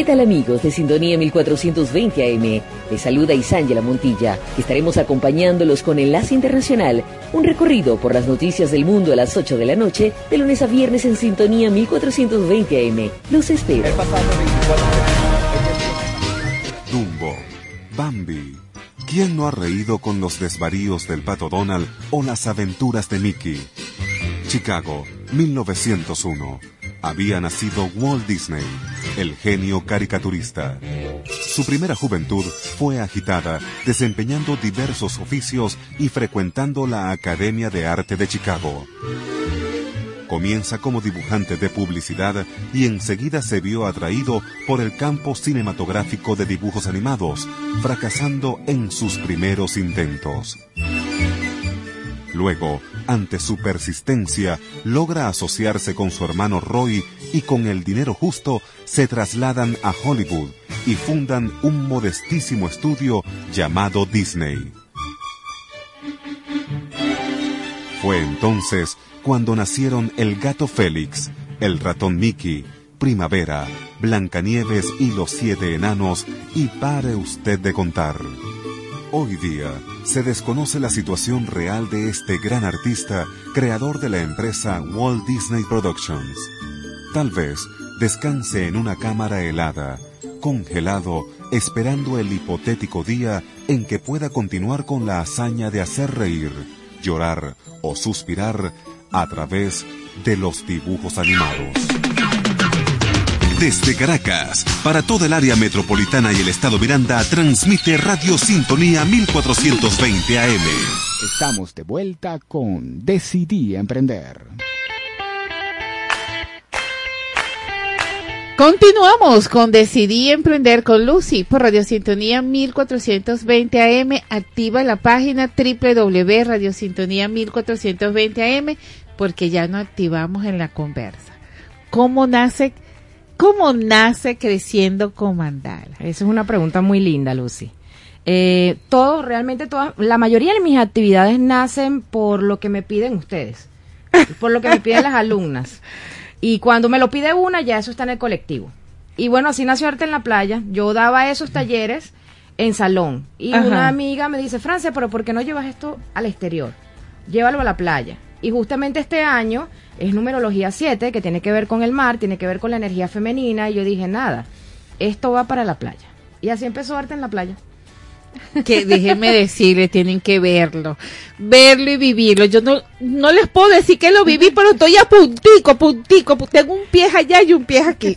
¿Qué tal amigos de Sintonía 1420 AM? Les saluda Isángela Montilla, estaremos acompañándolos con Enlace Internacional, un recorrido por las noticias del mundo a las 8 de la noche, de lunes a viernes en Sintonía 1420 AM. Los espero. Dumbo, Bambi. ¿Quién no ha reído con los desvaríos del pato Donald o las aventuras de Mickey? Chicago, 1901. Había nacido Walt Disney, el genio caricaturista. Su primera juventud fue agitada, desempeñando diversos oficios y frecuentando la Academia de Arte de Chicago. Comienza como dibujante de publicidad y enseguida se vio atraído por el campo cinematográfico de dibujos animados, fracasando en sus primeros intentos. Luego, ante su persistencia, logra asociarse con su hermano Roy y con el dinero justo se trasladan a Hollywood y fundan un modestísimo estudio llamado Disney. Fue entonces cuando nacieron el gato Félix, el ratón Mickey, Primavera, Blancanieves y los siete enanos, y pare usted de contar. Hoy día se desconoce la situación real de este gran artista, creador de la empresa Walt Disney Productions. Tal vez descanse en una cámara helada, congelado, esperando el hipotético día en que pueda continuar con la hazaña de hacer reír, llorar o suspirar a través de los dibujos animados. Desde Caracas, para toda el área metropolitana y el estado Miranda, transmite Radio Sintonía 1420 AM. Estamos de vuelta con Decidí Emprender. Continuamos con Decidí Emprender con Lucy por Radio Sintonía 1420 AM. Activa la página www.radiosintonía 1420 AM porque ya no activamos en la conversa. ¿Cómo nace, cómo nace creciendo con mandala? Esa es una pregunta muy linda, Lucy. Eh, todo, realmente todas, la mayoría de mis actividades nacen por lo que me piden ustedes, por lo que me piden las alumnas. Y cuando me lo pide una, ya eso está en el colectivo. Y bueno, así nació Arte en la Playa. Yo daba esos talleres en salón. Y Ajá. una amiga me dice, Francia, pero ¿por qué no llevas esto al exterior? Llévalo a la playa. Y justamente este año es numerología 7, que tiene que ver con el mar, tiene que ver con la energía femenina. Y yo dije, nada, esto va para la playa. Y así empezó Arte en la Playa. que déjenme decirle, tienen que verlo, verlo y vivirlo. Yo no, no les puedo decir que lo viví, pero estoy a puntico, puntico, pu- tengo un pie allá y un pie aquí.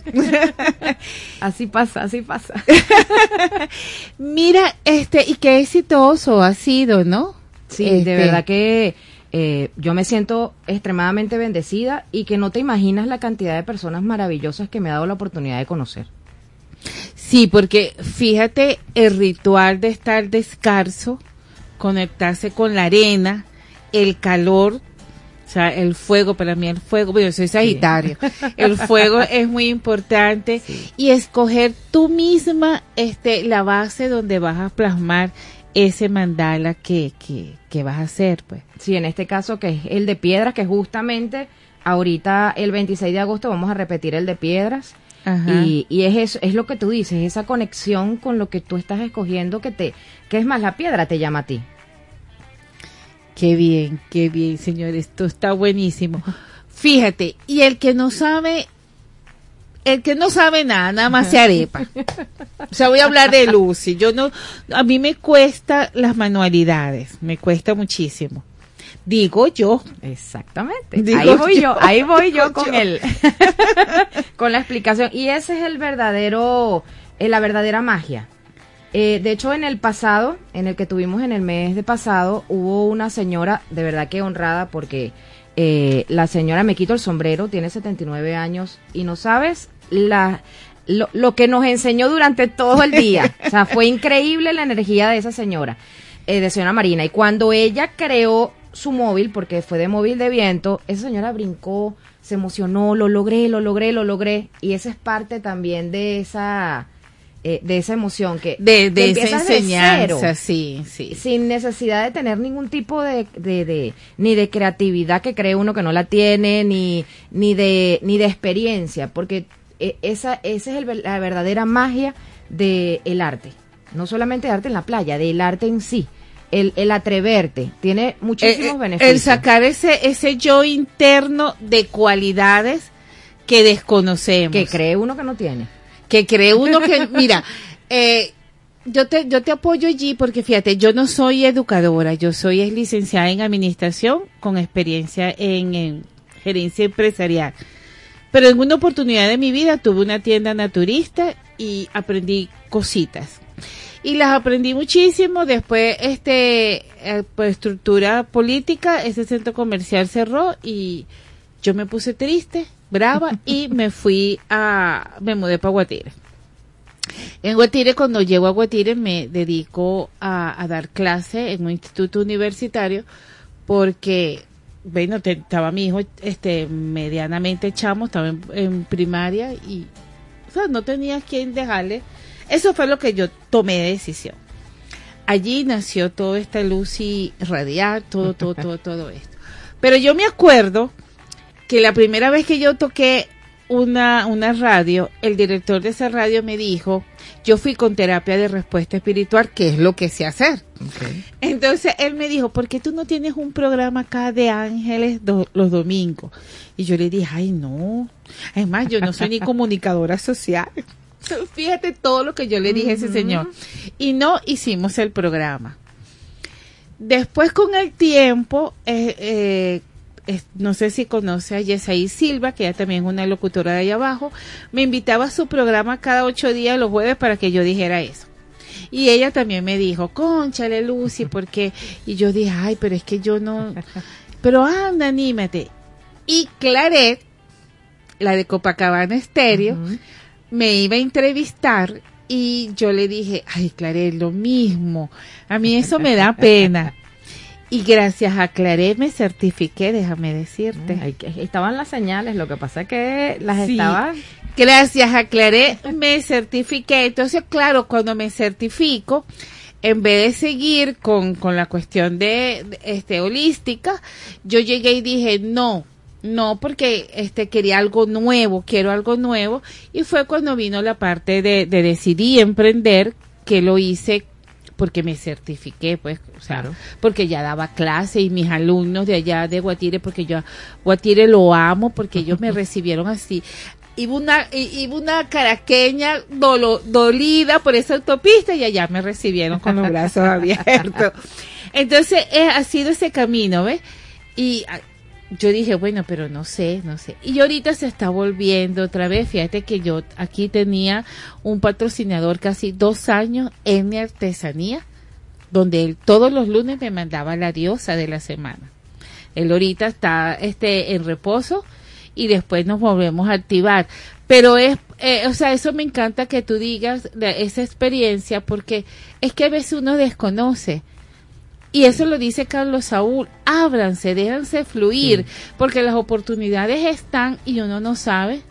Así pasa, así pasa. Mira, este, y qué exitoso ha sido, ¿no? Sí, Este, de verdad que eh, yo me siento extremadamente bendecida y que no te imaginas la cantidad de personas maravillosas que me ha dado la oportunidad de conocer. Sí, porque fíjate el ritual de estar descalzo, conectarse con la arena, el calor, o sea, el fuego, para mí el fuego, bueno, yo soy Sagitario, el fuego es muy importante y escoger tú misma este, la base donde vas a plasmar ese mandala que, que, que vas a hacer, pues. Sí, en este caso que es el de piedras, que justamente ahorita el 26 de agosto vamos a repetir el de piedras. Ajá. Y, y es eso, es lo que tú dices, esa conexión con lo que tú estás escogiendo que te, que es más, la piedra te llama a ti. Qué bien, qué bien, señor. Esto está buenísimo. Fíjate, y el que no sabe, el que no sabe nada, nada más se arepa. O sea, voy a hablar de Lucy. Yo no, a mí me cuesta las manualidades, me cuesta muchísimo. Digo yo. Exactamente. Digo ahí voy yo, yo, ahí voy yo con yo. el con la explicación y ese es el verdadero eh, la verdadera magia. Eh, de hecho, en el pasado, en el que tuvimos en el mes de pasado, hubo una señora de verdad que honrada porque eh, la señora me quito el sombrero, tiene 79 años y no sabes la lo, lo que nos enseñó durante todo el día. O sea, fue increíble la energía de esa señora, eh, de señora Marina. Y cuando ella creó su móvil, porque fue de móvil de viento, esa señora brincó, se emocionó, lo logré, lo logré, lo logré. Y esa es parte también de esa, eh, de esa emoción que De, que de esa de enseñanza, cero sí, sí. sin necesidad de tener ningún tipo de, de, de- ni de creatividad que cree uno que no la tiene ni ni de ni de experiencia porque esa esa es el la verdadera magia del arte no solamente de arte en la playa del arte en sí el, el atreverte tiene muchísimos Eh, eh, beneficios El sacar ese, ese yo interno de cualidades que desconocemos. que cree uno que no tiene que cree uno que, mira, eh, yo te, yo te apoyo allí porque fíjate, yo no soy educadora, yo soy es licenciada en administración con experiencia en, en gerencia empresarial. Pero en una oportunidad de mi vida tuve una tienda naturista y aprendí cositas. Y las aprendí muchísimo. Después, este, eh, por estructura política, ese centro comercial cerró y yo me puse triste, brava y me fui a, me mudé para Guatire. En Guatire, cuando llego a Guatire, me dedico a, a dar clase en un instituto universitario porque, bueno, te- estaba mi hijo este, medianamente chamo, estaba en, en primaria y, o sea, no tenía quien dejarle. Eso fue lo que yo tomé de decisión. Allí nació toda esta luz y radiar, todo, todo, todo, todo esto. Pero yo me acuerdo que la primera vez que yo toqué una, una radio, el director de esa radio me dijo, yo fui con terapia de respuesta espiritual, que es lo que sé hacer. Entonces él me dijo, ¿por qué tú no tienes un programa acá de ángeles do- los domingos? Y yo le dije, ay no, es más, yo no soy ni comunicadora social. Fíjate todo lo que yo le dije a ese señor. Y no hicimos el programa. Después con el tiempo, eh, eh, es- no sé si conoce a Yesaí Silva, que ella también es una locutora de ahí abajo, me invitaba a su programa cada ocho días los jueves para que yo dijera eso. Y ella también me dijo, conchale Lucy, porque, y yo dije, ay, pero es que yo no, pero anda, anímate. Y Claret, la de Copacabana Estéreo, me iba a entrevistar y yo le dije, ay, Claret, lo mismo, a mí eso me da pena. Y gracias a Claret me certifiqué, déjame decirte. Ay, estaban las señales lo que pasa es que las Sí. estaba Gracias a Claret me certifiqué. Entonces, claro, cuando me certifico, en vez de seguir con, con la cuestión de, de, este holística, yo llegué y dije, no, no, porque este quería algo nuevo, quiero algo nuevo. Y fue cuando vino la parte de, de decidir emprender, que lo hice porque me certifiqué, pues, o sea, porque ya daba clase y mis alumnos de allá de Guatire, porque yo Guatire lo amo, porque ellos me recibieron así. iba una, iba una caraqueña dolo- dolida por esa autopista y allá me recibieron con los brazos abiertos. Entonces, eh, ha sido ese camino, ¿ves? Y ah, yo dije, bueno, pero no sé, no sé. Y ahorita se está volviendo otra vez. Fíjate que yo aquí tenía un patrocinador casi dos años en mi artesanía, donde él todos los lunes me mandaba la diosa de la semana. Él ahorita está este en reposo y después nos volvemos a activar. Pero es, eh, o sea, eso me encanta que tú digas esa experiencia porque es que a veces uno desconoce. Y eso lo dice Carlos Saúl, ábranse, déjense fluir, porque las oportunidades están y uno no sabe.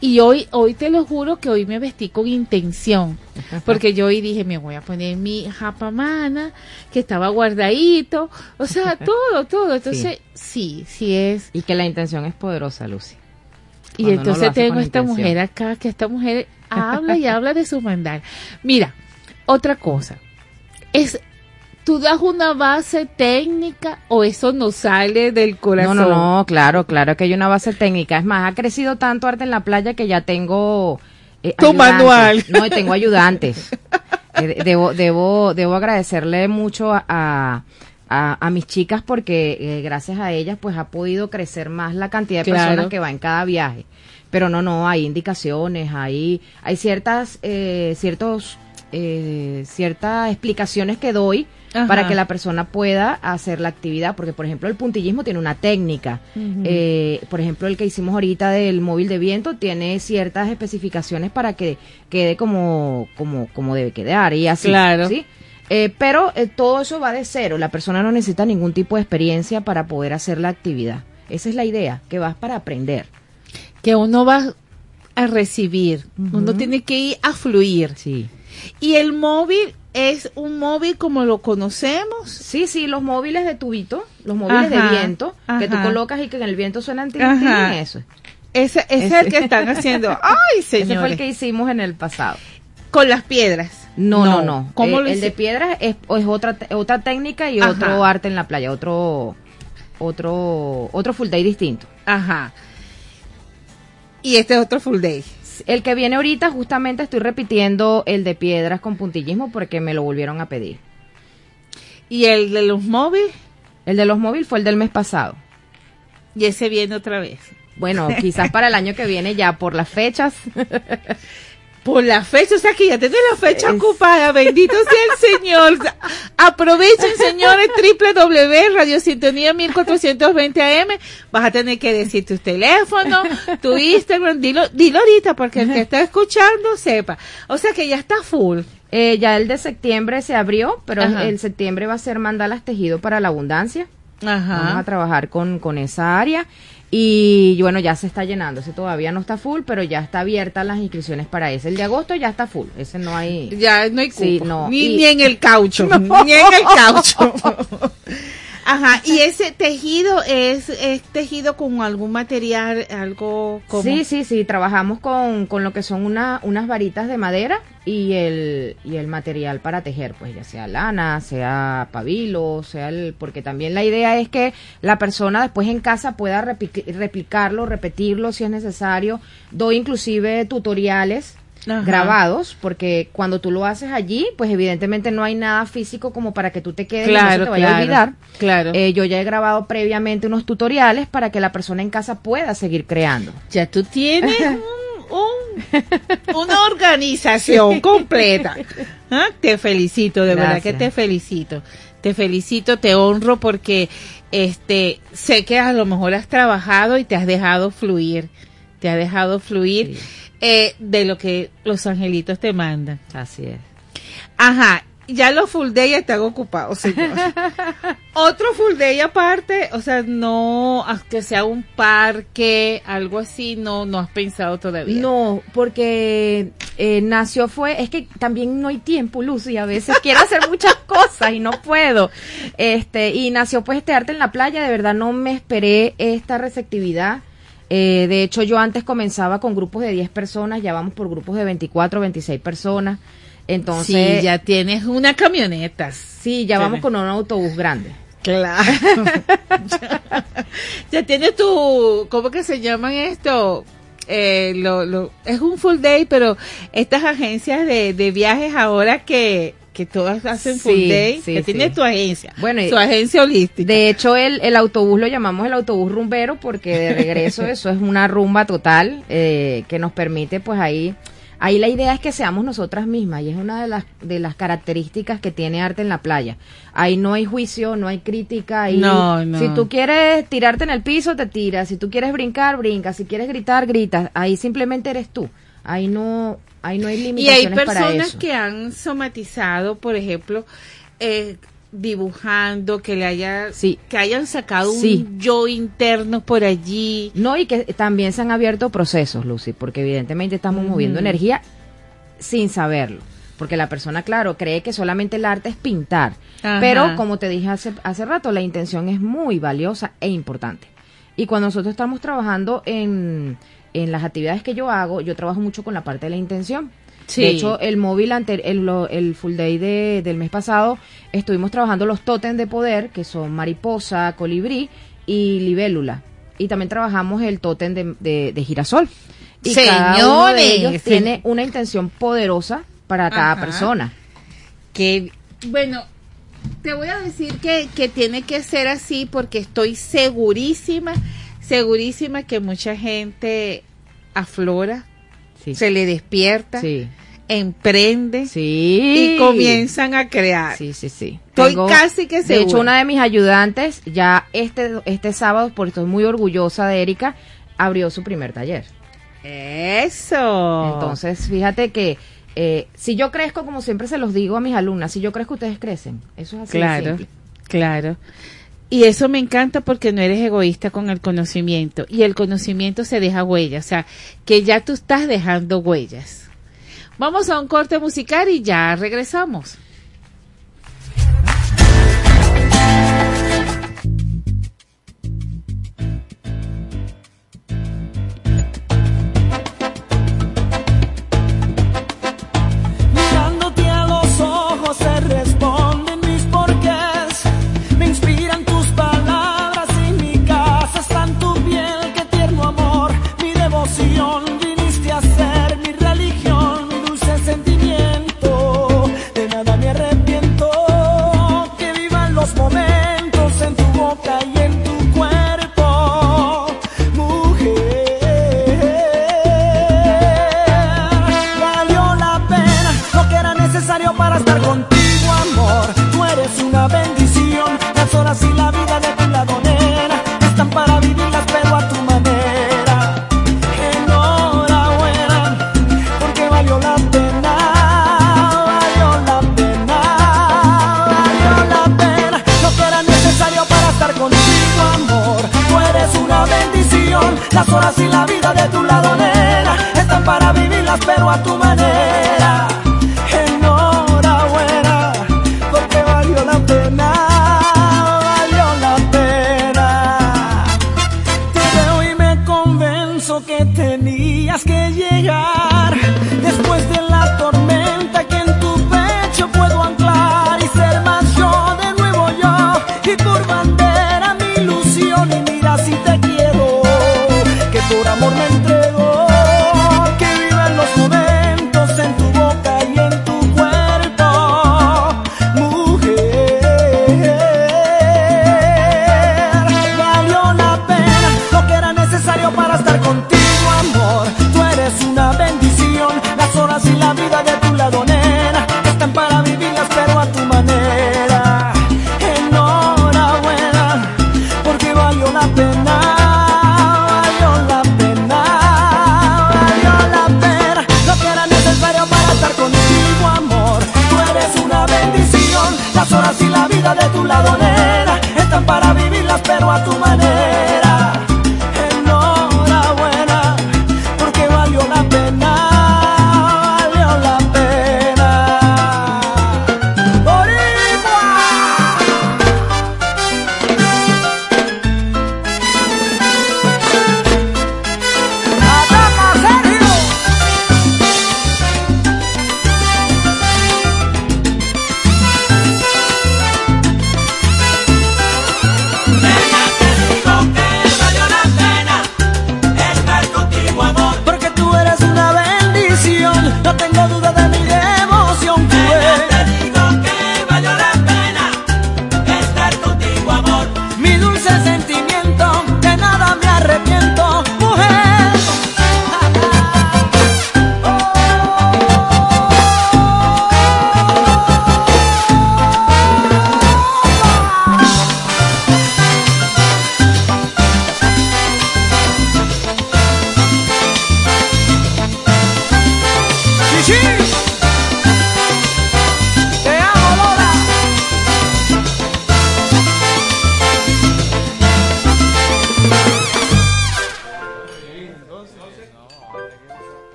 Y hoy, hoy te lo juro que hoy me vestí con intención, porque yo hoy dije, me voy a poner mi japamana, que estaba guardadito, o sea, todo, todo. Entonces, sí, sí, es. Y que la intención es poderosa, Lucy. Y Cuando entonces tengo esta intención. mujer acá, que esta mujer habla y habla de su mandar. Mira, otra cosa, es, tú das una base técnica o eso no sale del No, corazón. no, no, claro, claro que hay una base técnica. Es más, ha crecido tanto arte en la playa que ya tengo eh, Tu ayudantes. manual. No, y tengo ayudantes. Eh, debo, debo, debo agradecerle mucho a, a, a- a mis chicas porque eh, gracias a ellas pues ha podido crecer más la cantidad de Claro. personas que va en cada viaje. Pero no, no, hay indicaciones, hay, hay ciertas, eh, ciertos, eh, ciertas explicaciones que doy Ajá. para que la persona pueda hacer la actividad, porque por ejemplo el puntillismo tiene una técnica. Eh, por ejemplo el que hicimos ahorita del móvil de viento tiene ciertas especificaciones para que quede como, como, como debe quedar y así, Claro. ¿sí? Eh, pero eh, todo eso va de cero, la persona no necesita ningún tipo de experiencia para poder hacer la actividad. Esa es la idea, que vas para aprender. Que uno va a recibir, uno tiene que ir a fluir. Sí. Y el móvil es un móvil como lo conocemos. Sí, sí, los móviles de tubito, los móviles Ajá, de viento, que tú colocas y que en el viento suenan tin, tin, eso. Ese, ese es el que están haciendo. Ay, señores. Ese fue el que hicimos en el pasado. Con las piedras. No, no, no. ¿Cómo Eh, lo el de hice? piedra es, es otra otra técnica y Ajá. otro arte en la playa, otro otro otro full day distinto. Ajá. Y este es otro full day. El que viene ahorita justamente estoy repitiendo el de piedras con puntillismo porque me lo volvieron a pedir. ¿Y el de los móviles? El de los móviles fue el del mes pasado. Y ese viene otra vez. Bueno, quizás para el año que viene ya por las fechas. Por la fecha, o sea que ya tenés la fecha ocupada, bendito sea el Señor. Aprovechen, señores, www, Sintonía 1420 AM. Vas a tener que decir tu teléfono, tu Instagram, dilo, dilo ahorita porque el que está escuchando sepa. O sea que ya está full. Eh, ya el de septiembre se abrió, pero Ajá. el septiembre va a ser mandalas tejido para la abundancia. Vamos a Ajá. trabajar con, con esa área. Y bueno, ya se está llenando. Ese todavía no está full, pero ya está abierta las inscripciones para ese. El de agosto ya está full. Ese no hay. Ya no hay cupo. Sí, no. Ni, Y- ni en el caucho. Ni en el caucho. Ajá. Y ese tejido es, es tejido con algún material, algo como. Sí, sí, sí. Trabajamos con, con lo que son una, unas varitas de madera y el, y el material para tejer, pues ya sea lana, sea pabilo, sea el. Porque también la idea es que la persona después en casa pueda replicarlo, repetirlo si es necesario. Doy inclusive tutoriales. Ajá. grabados, porque cuando tú lo haces allí, pues evidentemente no hay nada físico como para que tú te quedes y no se te vaya claro, a olvidar. claro. Eh, yo ya he grabado previamente unos tutoriales para que la persona en casa pueda seguir creando. Ya tú tienes un, un- una organización completa. ¿Ah? Te felicito, de verdad que te felicito. Te felicito, te honro porque este sé que a lo mejor has trabajado y te has dejado fluir. Te has dejado fluir eh, de lo que los angelitos te mandan. Así es. Ajá, ya los full day están ocupados, señor. Otro full day aparte, o sea, no, que sea un parque, algo así, no, no has pensado todavía. No, porque eh, nació fue, es que también no hay tiempo, Lucy, a veces quiero hacer muchas cosas y no puedo. Este, y nació pues este arte en la playa, de verdad no me esperé esta receptividad. Eh, de hecho, yo antes comenzaba con grupos de 10 personas, ya vamos por grupos de 24, 26 personas. Entonces, sí, ya tienes una camioneta. sí, ya vamos con un autobús grande. Claro. ya, ya tienes tu, ¿cómo que se llaman esto? eh, lo, lo, es un full day, pero estas agencias de, de viajes ahora que, que todas hacen full Sí, day, sí, que sí. tiene tu agencia, Bueno, tu agencia holística. De hecho, el, el autobús lo llamamos el autobús rumbero porque de regreso eso es una rumba total eh, que nos permite pues ahí... Ahí la idea es que seamos nosotras mismas y es una de las, de las características que tiene arte en la playa. Ahí no hay juicio, no hay crítica. Ahí, No, no. Si tú quieres tirarte en el piso, te tiras. Si tú quieres brincar, brincas. Si quieres gritar, gritas. Ahí simplemente eres tú. Ahí no, ahí no hay Y hay limitaciones para personas eso. que han somatizado, por ejemplo, eh, dibujando, que le haya, Sí. que hayan sacado Sí. un yo interno por allí. No, y que también se han abierto procesos, Lucy, porque evidentemente estamos moviendo energía sin saberlo. Porque la persona, claro, cree que solamente el arte es pintar. Ajá. Pero, como te dije hace, hace rato, la intención es muy valiosa e importante. Y cuando nosotros estamos trabajando en, en las actividades que yo hago, yo trabajo mucho con la parte de la intención. Sí. De hecho, el móvil, ante, el, el full day de- del mes pasado, estuvimos trabajando los tótems de poder, que son mariposa, colibrí y libélula. Y también trabajamos el tótem de, de- de girasol. Y cada uno de Señores, ellos sí. tiene una intención poderosa para cada Ajá. persona. que bueno te voy a decir que, que tiene que ser así porque estoy segurísima segurísima que mucha gente aflora Sí. se le despierta Sí. emprende Sí. y comienzan a crear Sí, sí, sí. Estoy casi que De hecho, segura. una de mis ayudantes, ya este, este sábado, porque estoy muy orgullosa de Erika, abrió su primer taller. eso Entonces, fíjate que eh, si yo crezco, como siempre se los digo a mis alumnas, si yo crezco, ustedes crecen. Eso es así de claro simple. claro y eso me encanta porque no eres egoísta con el conocimiento y el conocimiento se deja huella, o sea, que ya tú estás dejando huellas. Vamos a un corte musical y ya regresamos. Mirándote a los ojos se responden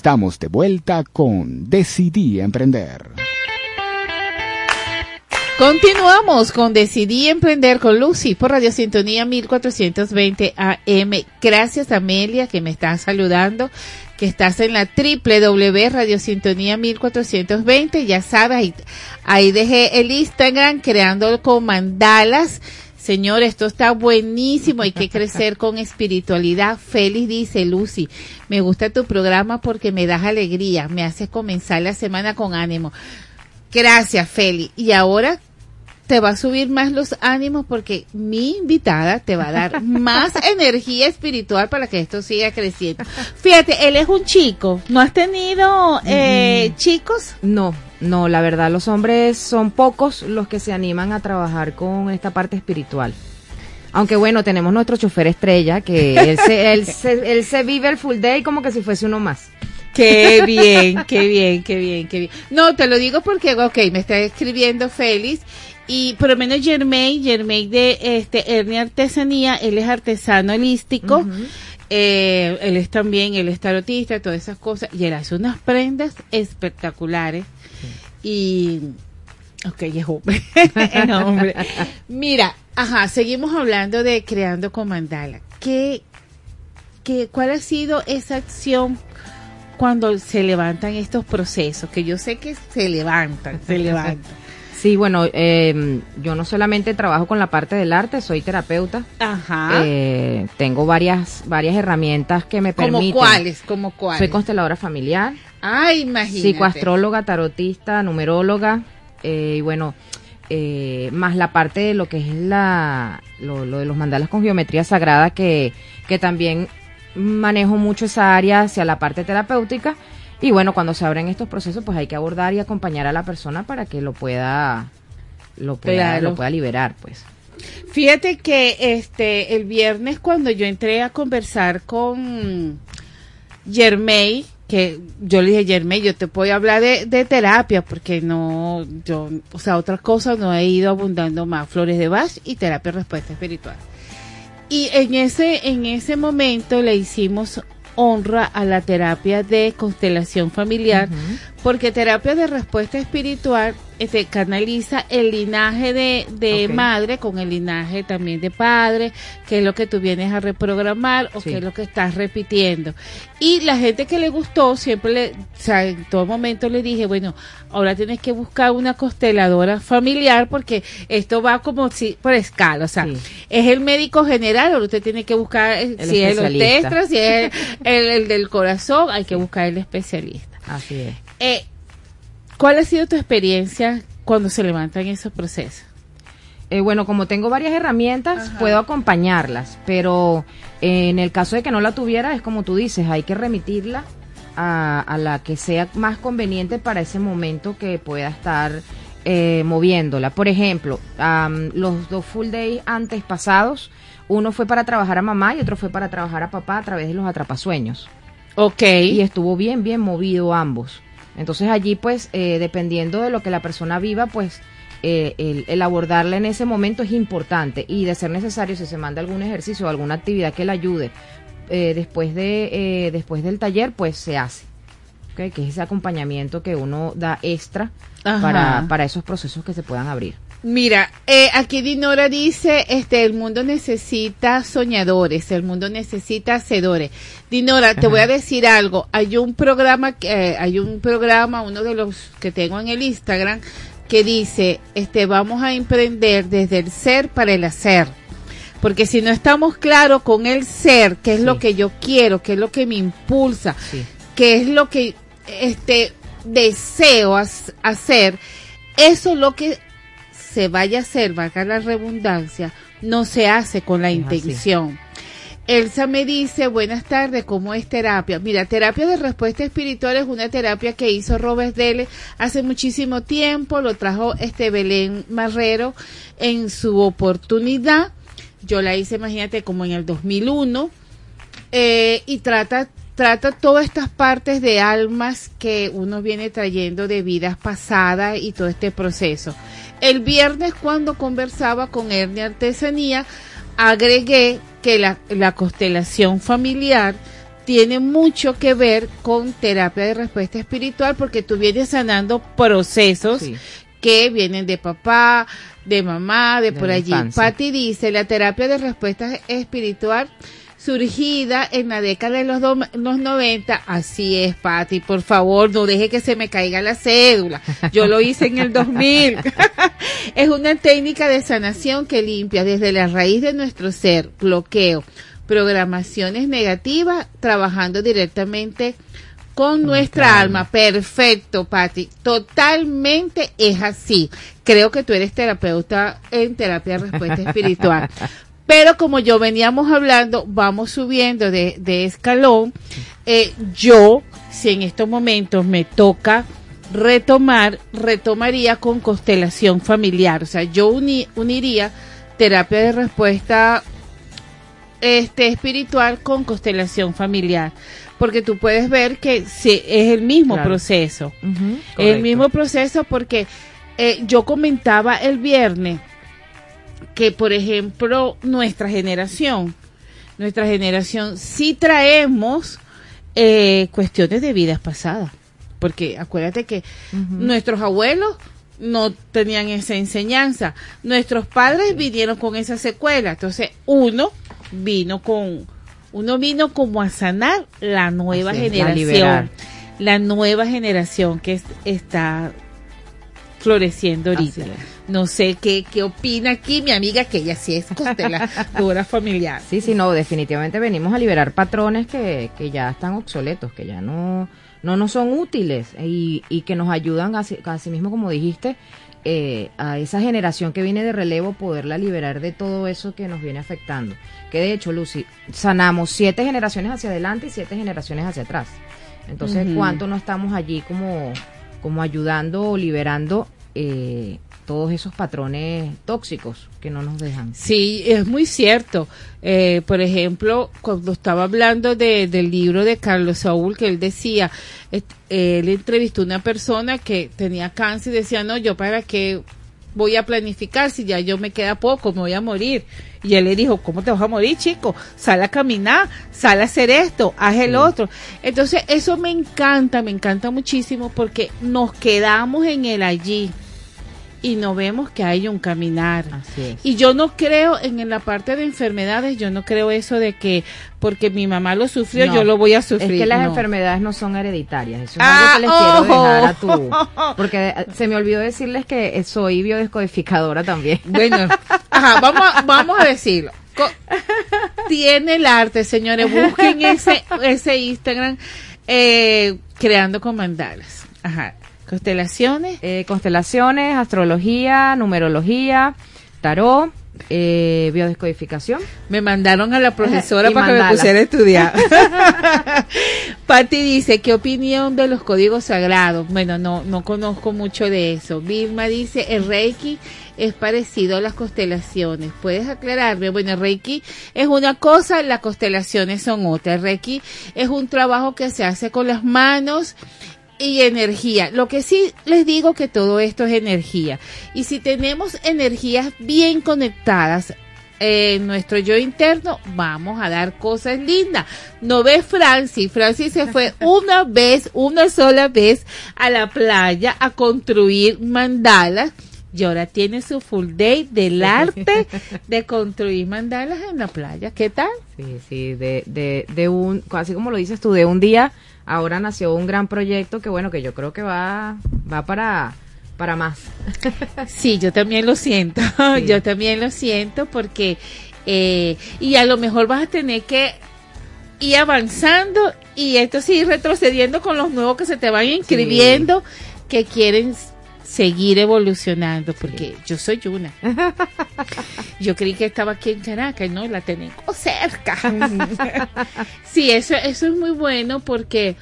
Estamos de vuelta con Decidí Emprender. Continuamos con Decidí Emprender con Lucy por Radio Sintonía 1420 AM. Gracias Amelia que me está saludando, que estás en la www Radio Sintonía 1420. Ya sabes, ahí, dejé el Instagram creando con mandalas. Señor, esto está buenísimo, hay que crecer con espiritualidad. Feliz dice Lucy, me gusta tu programa porque me das alegría, me haces comenzar la semana con ánimo. Gracias, Feli. Y ahora te va a subir más los ánimos porque mi invitada te va a dar más energía espiritual para que esto siga creciendo. Fíjate, él es un chico. ¿No has tenido eh, chicos? No, no, la verdad, los hombres son pocos los que se animan a trabajar con esta parte espiritual. Aunque bueno, tenemos nuestro chofer estrella que él se, él se, él se vive el full day como que si fuese uno más. Qué bien, qué bien, qué bien, qué bien. No, te lo digo porque, ok, me está escribiendo Félix y por lo menos Germain, Germain de este Hernia Artesanía, él es artesano holístico. eh, él es también, él es tarotista, todas esas cosas. Y él hace unas prendas espectaculares. Y. Ok, hombre. Mira, ajá, seguimos hablando de creando con mandala. ¿Qué, qué, ¿Cuál ha sido esa acción cuando se levantan estos procesos? Que yo sé que se levantan, se levantan. Sí, bueno, eh, yo no solamente trabajo con la parte del arte, soy terapeuta. Ajá. Eh, tengo varias varias herramientas que me ¿Como permiten. cuáles? ¿Como cuáles? Soy consteladora familiar, Ay, imagínate. psicoastróloga, tarotista, numeróloga eh, y bueno, eh, más la parte de lo que es la lo, lo de los mandalas con geometría sagrada que que también manejo mucho esa área hacia la parte terapéutica y bueno, cuando se abren estos procesos, pues hay que abordar y acompañar a la persona para que lo pueda lo pueda, Claro. lo pueda liberar, pues. Fíjate que este el viernes cuando yo entré a conversar con Germay, que yo le dije, Germay, yo te puedo hablar de, de terapia porque no, yo, o sea, otras cosas no he ido abundando más, flores de Bach y terapia respuesta espiritual. Y en ese, en ese momento le hicimos honra a la terapia de constelación familiar, porque terapia de respuesta espiritual este, canaliza el linaje de, de madre con el linaje también de padre, que es lo que tú vienes a reprogramar o Sí. que es lo que estás repitiendo. Y la gente que le gustó, siempre le, o sea, en todo momento le dije, bueno, ahora tienes que buscar una consteladora familiar porque esto va como si, por escala, o sea, Sí. es el médico general, o usted tiene que buscar eh, El si es el orquestra, si es el, el- el del corazón, hay que buscar el especialista. Así es. Eh, ¿Cuál ha sido tu experiencia cuando se levantan esos procesos? Eh, bueno, como tengo varias herramientas, puedo acompañarlas, pero eh, en el caso de que no la tuviera, es como tú dices, hay que remitirla a, a la que sea más conveniente para ese momento que pueda estar eh, moviéndola. Por ejemplo, am, los dos full days antes pasados, uno fue para trabajar a mamá y otro fue para trabajar a papá a través de los atrapasueños. Ok. Y estuvo bien, bien movido ambos. Entonces allí, pues, eh, dependiendo de lo que la persona viva, pues, eh, el, el abordarla en ese momento es importante. Y de ser necesario, si se manda algún ejercicio o alguna actividad que le ayude eh, después, de, eh, después del taller, pues se hace. Que es ese acompañamiento que uno da extra para, para esos procesos que se puedan abrir. Mira, eh, aquí Dinora dice, este, el mundo necesita soñadores, el mundo necesita hacedores. Dinora, te voy a decir algo. Hay un programa, que, eh, hay un programa, uno de los que tengo en el Instagram, que dice, este, vamos a emprender desde el ser para el hacer. Porque si no estamos claros con el ser, qué es Sí. lo que yo quiero, qué es lo que me impulsa, Sí. qué es lo que este deseo hacer, eso lo que se vaya a hacer, valga la redundancia, no se hace con la Es así. intención. Elsa me dice, buenas tardes, ¿cómo es terapia? Mira, terapia de respuesta espiritual es una terapia que hizo Robert Dele hace muchísimo tiempo, lo trajo este Belén Marrero en su oportunidad. Yo la hice, imagínate, como en el 2001 eh, y trata trata todas estas partes de almas que uno viene trayendo de vidas pasadas y todo este proceso. El viernes cuando conversaba con Ernie Artesanía, agregué que la, la constelación familiar tiene mucho que ver con terapia de respuesta espiritual porque tú vienes sanando procesos Sí. que vienen de papá, de mamá, de, De por allí. Patti dice, la terapia de respuesta espiritual surgida en la década de los, do- los 90, así es, Patti, por favor, no deje que se me caiga la cédula. Yo lo hice en el 2000. es una técnica de sanación que limpia desde la raíz de nuestro ser, bloqueo, programaciones negativas, trabajando directamente con nuestra alma. Perfecto, Patti. Totalmente es así. Creo que tú eres terapeuta en terapia de respuesta espiritual. Pero como yo veníamos hablando, vamos subiendo de, de escalón. Eh, yo, si en estos momentos me toca retomar, retomaría con constelación familiar. O sea, yo uni- uniría terapia de respuesta este espiritual con constelación familiar. Porque tú puedes ver que sí, es el mismo Claro. proceso. Ujú, El mismo proceso porque eh, yo comentaba el viernes que, por ejemplo, nuestra generación, nuestra generación sí traemos eh, cuestiones de vidas pasadas. Porque acuérdate que nuestros abuelos no tenían esa enseñanza. Nuestros padres vinieron con esa secuela. Entonces, uno vino con, uno vino como a sanar la nueva Así generación. La nueva generación que es- está floreciendo ahorita. No sé qué, qué opina aquí mi amiga, que ella sí es consteladora familiar. Sí, sí, no, definitivamente venimos a liberar patrones que, que ya están obsoletos, que ya no, no nos son útiles y, y que nos ayudan, así, así mismo como dijiste, eh, a esa generación que viene de relevo poderla liberar de todo eso que nos viene afectando. Que de hecho, Lucy, sanamos siete generaciones hacia adelante y siete generaciones hacia atrás. Entonces. ¿cuánto no estamos allí como, como ayudando o liberando eh, todos esos patrones tóxicos que no nos dejan? Sí, es muy cierto. Eh, por ejemplo, cuando estaba hablando de, del libro de Carlos Saúl, que él decía, él entrevistó a una persona que tenía cáncer y decía, no, yo para qué voy a planificar si ya yo me queda poco, me voy a morir. Y él le dijo, ¿cómo te vas a morir, chico? Sal a caminar, sal a hacer esto, haz el otro. Entonces, eso me encanta, me encanta muchísimo porque nos quedamos en el allí y no vemos que hay un caminar. Así es. Y yo no creo en, en la parte de enfermedades, yo no creo eso de que porque mi mamá lo sufrió, No, yo lo voy a sufrir. Es que las no. enfermedades no son hereditarias. Eso es Ah, algo que les quiero ojo. dejar a tu. Porque eh, se me olvidó decirles que eh, soy biodescodificadora también. Bueno, ajá, vamos a, vamos a decirlo. Co- Tiene el arte, señores. Busquen ese, ese Instagram eh, creando con mandalas. Ajá. Constelaciones. Eh, constelaciones, astrología, numerología, tarot, eh, biodescodificación. Me mandaron a la profesora para que me pusiera a estudiar. Patti dice, ¿qué opinión de los códigos sagrados? Bueno, no, no conozco mucho de eso. Vilma dice, el Reiki es parecido a las constelaciones. ¿Puedes aclararme? Bueno, el Reiki es una cosa, las constelaciones son otra. El Reiki es un trabajo que se hace con las manos y energía. Lo que sí les digo que todo esto es energía. Y si tenemos energías bien conectadas en nuestro yo interno, vamos a dar cosas lindas. No ves Francis. Francis se fue una vez, una sola vez a la playa a construir mandalas. Y ahora tiene su full day del arte de construir mandalas en la playa. ¿Qué tal? Sí, sí, de, de, de un, así como lo dices tú, de un día, ahora nació un gran proyecto que bueno, que yo creo que va, va para, para más. Sí, yo también lo siento, yo también lo siento porque, eh, y a lo mejor vas a tener que ir avanzando y esto sí retrocediendo con los nuevos que se te van inscribiendo que quieren seguir evolucionando porque yo soy una. Yo creí que estaba aquí en Caracas, no, la tenemos cerca. sí, eso, eso es muy bueno porque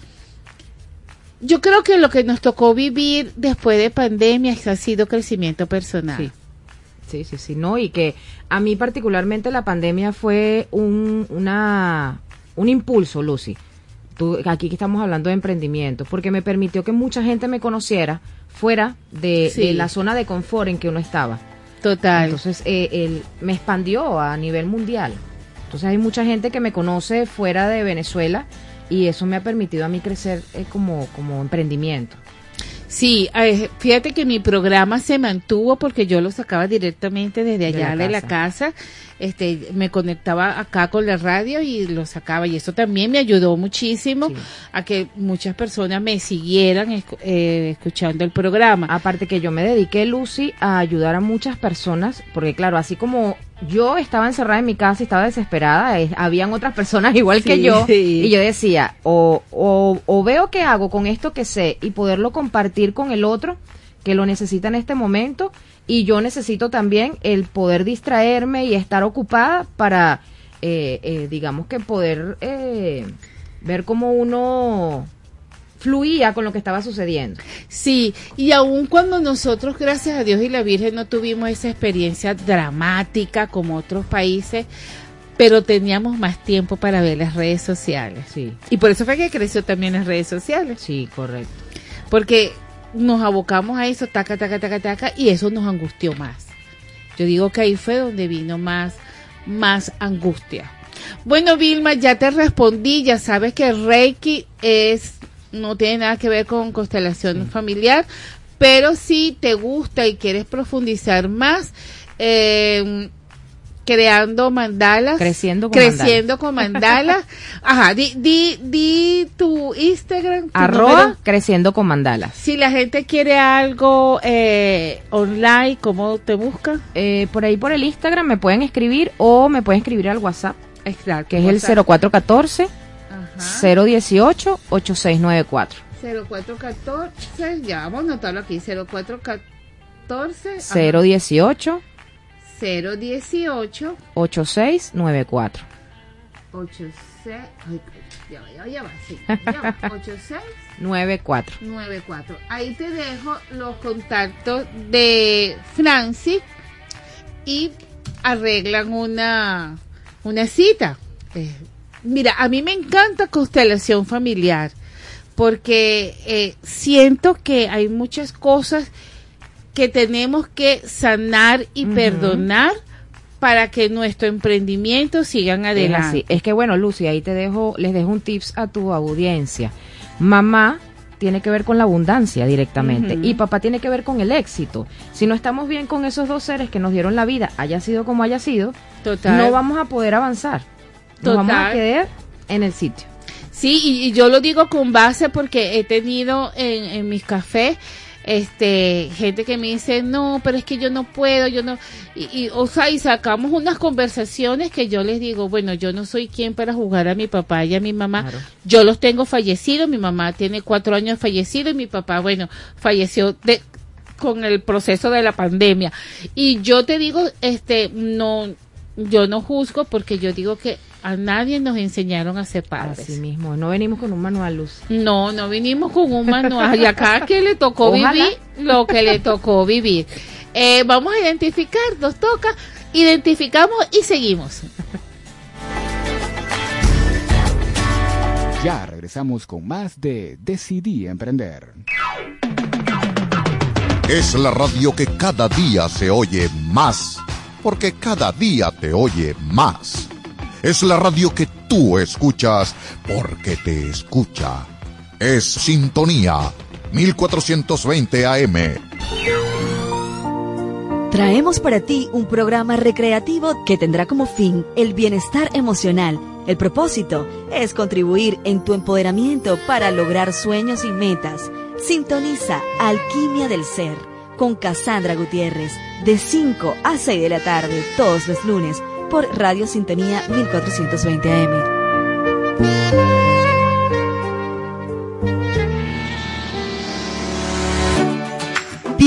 yo creo que lo que nos tocó vivir después de pandemia ha sido crecimiento personal. Sí. Sí, sí, sí, no, y que a mí particularmente la pandemia fue un, una, un impulso, Lucy. Tú, aquí que estamos hablando de emprendimiento, porque me permitió que mucha gente me conociera fuera de, Sí. de la zona de confort en que uno estaba. Total. Entonces, eh, él me expandió a nivel mundial. Entonces, hay mucha gente que me conoce fuera de Venezuela y eso me ha permitido a mí crecer eh, como, como emprendimiento. Sí, eh, fíjate que mi programa se mantuvo porque yo lo sacaba directamente desde allá de la, casa. Este, me conectaba acá con la radio y lo sacaba y eso también me ayudó muchísimo a que muchas personas me siguieran eh, escuchando el programa. Aparte que yo me dediqué, Lucy, a ayudar a muchas personas, porque claro, así como yo estaba encerrada en mi casa y estaba desesperada, eh, habían otras personas igual que yo y yo decía, o, o, o, veo qué hago con esto que sé y poderlo compartir con el otro que lo necesita en este momento y yo necesito también el poder distraerme y estar ocupada para, eh, eh, digamos que poder ver cómo uno fluía con lo que estaba sucediendo. Sí, y aun cuando nosotros, gracias a Dios y la Virgen, no tuvimos esa experiencia dramática como otros países, pero teníamos más tiempo para ver las redes sociales. Sí. Y por eso fue que creció también las redes sociales. Sí, correcto. Porque nos abocamos a eso, taca, taca, taca, taca, y eso nos angustió más. Yo digo que ahí fue donde vino más, más angustia. Bueno, Vilma, ya te respondí, ya sabes que Reiki es no tiene nada que ver con constelación familiar, pero si te gusta y quieres profundizar más, eh, creando mandalas. Creciendo con creciendo con mandalas. Ajá, di, di, di tu Instagram. Arroba creciendo con mandalas. Si la gente quiere algo eh, online, ¿cómo te busca? Eh, por ahí por el Instagram me pueden escribir o me pueden escribir al WhatsApp. Exacto. Que es el 0414 018 8694. 0414, ya vamos a anotarlo aquí, 0414 018 018 8694. 86 ya va, ya va, sí, ya va, 86 94. 94. Ahí te dejo los contactos de Franci y arreglan una una cita. Eh, Mira, a mí me encanta constelación familiar porque eh, siento que hay muchas cosas que tenemos que sanar y perdonar para que nuestro emprendimiento sigan adelante. Es, que bueno, Lucy, ahí te dejo, les dejo un tips a tu audiencia. Mamá tiene que ver con la abundancia directamente y papá tiene que ver con el éxito. Si no estamos bien con esos dos seres que nos dieron la vida, haya sido como haya sido, no vamos a poder avanzar. Nos vamos a quedar en el sitio. Sí, y, yo lo digo con base porque he tenido en, en mis cafés este gente que me dice no pero es que yo no puedo yo no y, o sea y sacamos unas conversaciones que yo les digo bueno yo no soy quien para jugar a mi papá y a mi mamá. Yo los tengo fallecidos mi mamá tiene cuatro años fallecido y mi papá bueno falleció de con el proceso de la pandemia y yo te digo este no yo no juzgo porque yo digo que a nadie nos enseñaron a ser padres. Así mismo, no venimos con un manual luz. No, no vinimos con un manual. Y acá que le tocó vivir lo que le tocó vivir. Eh, vamos a identificar, nos toca, identificamos y seguimos. Ya regresamos con más de Decidí Emprender. Es la radio que cada día se oye más, porque cada día te oye más. Es la radio que tú escuchas porque te escucha. Es Sintonía 1420 AM. Traemos para ti un programa recreativo que tendrá como fin el bienestar emocional. El propósito es contribuir en tu empoderamiento para lograr sueños y metas. Sintoniza Alquimia del Ser con Cassandra Gutiérrez de 5 a 6 de la tarde todos los lunes por Radio Sintonía 1420 AM.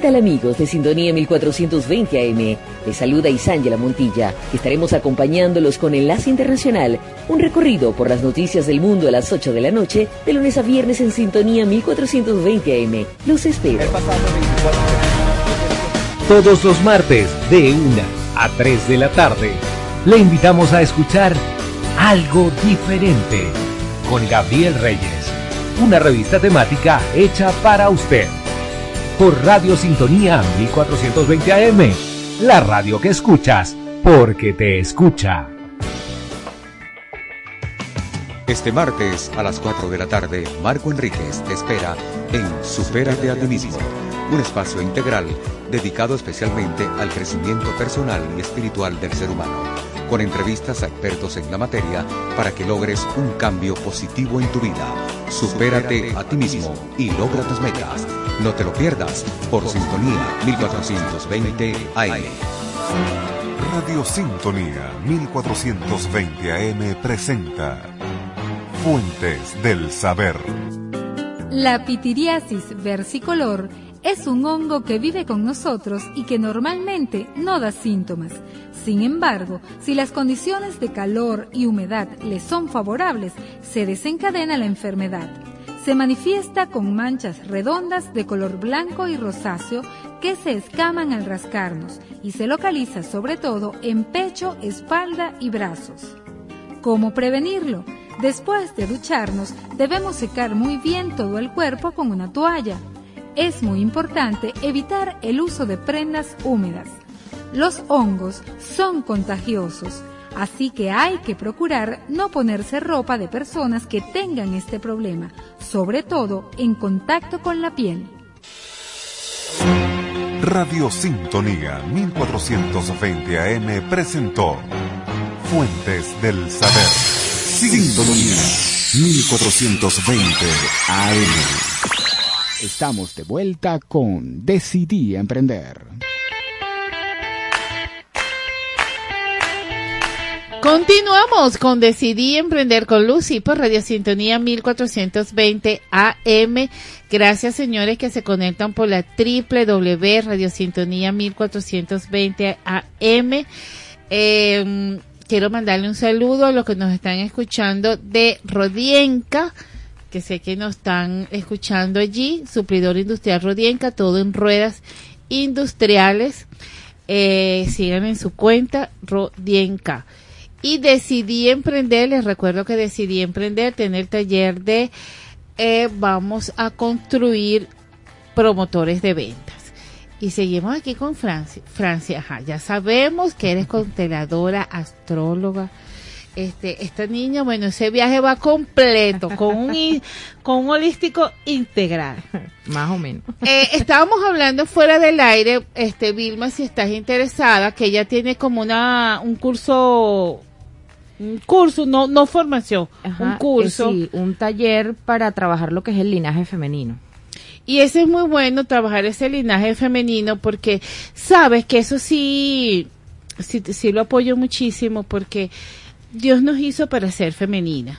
¿Qué ¿Qué tal amigos de Sintonía 1420 AM? Les saluda Isángela Montilla, estaremos acompañándolos con Enlace Internacional, un recorrido por las noticias del mundo a las 8 de la noche, de lunes a viernes en Sintonía 1420 AM. Los espero. Todos los martes, de 1 a 3 de la tarde, le invitamos a escuchar Algo Diferente con Gabriel Reyes, una revista temática hecha para usted por Radio Sintonía 1420 AM, la radio que escuchas porque te escucha. Este martes a las 4 de la tarde, Marco Enríquez te espera en Supérate a ti un espacio integral dedicado especialmente al crecimiento personal y espiritual del ser humano, con entrevistas a expertos en la materia para que logres un cambio positivo en tu vida. Supérate a ti mismo y logra tus metas. No te lo pierdas por Sintonía 1420 AM. Radio Sintonía 1420 AM presenta Fuentes del Saber. La pitiriasis versicolor es un hongo que vive con nosotros y que normalmente no da síntomas. Sin embargo, si las condiciones de calor y humedad le son favorables, se desencadena la enfermedad. Se manifiesta con manchas redondas de color blanco y rosáceo que se escaman al rascarnos y se localiza sobre todo en pecho, espalda y brazos. ¿Cómo prevenirlo? Después de ducharnos, debemos secar muy bien todo el cuerpo con una toalla. Es muy importante evitar el uso de prendas húmedas. Los hongos son contagiosos, así que hay que procurar no ponerse ropa de personas que tengan este problema, sobre todo en contacto con la piel. Radio Sintonía 1420 AM presentó Fuentes del Saber. Sintonía 1420 AM. Estamos de vuelta con Decidí Emprender. Continuamos con Decidí Emprender con Lucy por Radio Sintonía 1420 AM. Gracias señores que se conectan por la www Radio Sintonía 1420 AM. Eh, quiero mandarle un saludo a los que nos están escuchando de Rodienca, que sé que nos están escuchando allí, suplidor industrial Rodienca, todo en ruedas industriales. Eh, sigan en su cuenta Rodienca. Y decidí emprender, les recuerdo que decidí emprender, tener taller de eh, vamos a construir promotores de ventas. Y seguimos aquí con Francia. Francia, ajá, ya sabemos que eres consteladora, astróloga. Este, esta niña, bueno, ese viaje va completo, con un, con un holístico integral. Más o menos. Eh, estábamos hablando fuera del aire, este, Vilma, si estás interesada, que ella tiene como una, un curso, un curso, no, no formación, Ajá, un curso. eh, sí, un taller para trabajar lo que es el linaje femenino. Y ese es muy bueno, trabajar ese linaje femenino, porque sabes que eso sí, sí, sí lo apoyo muchísimo, porque Dios nos hizo para ser femeninas.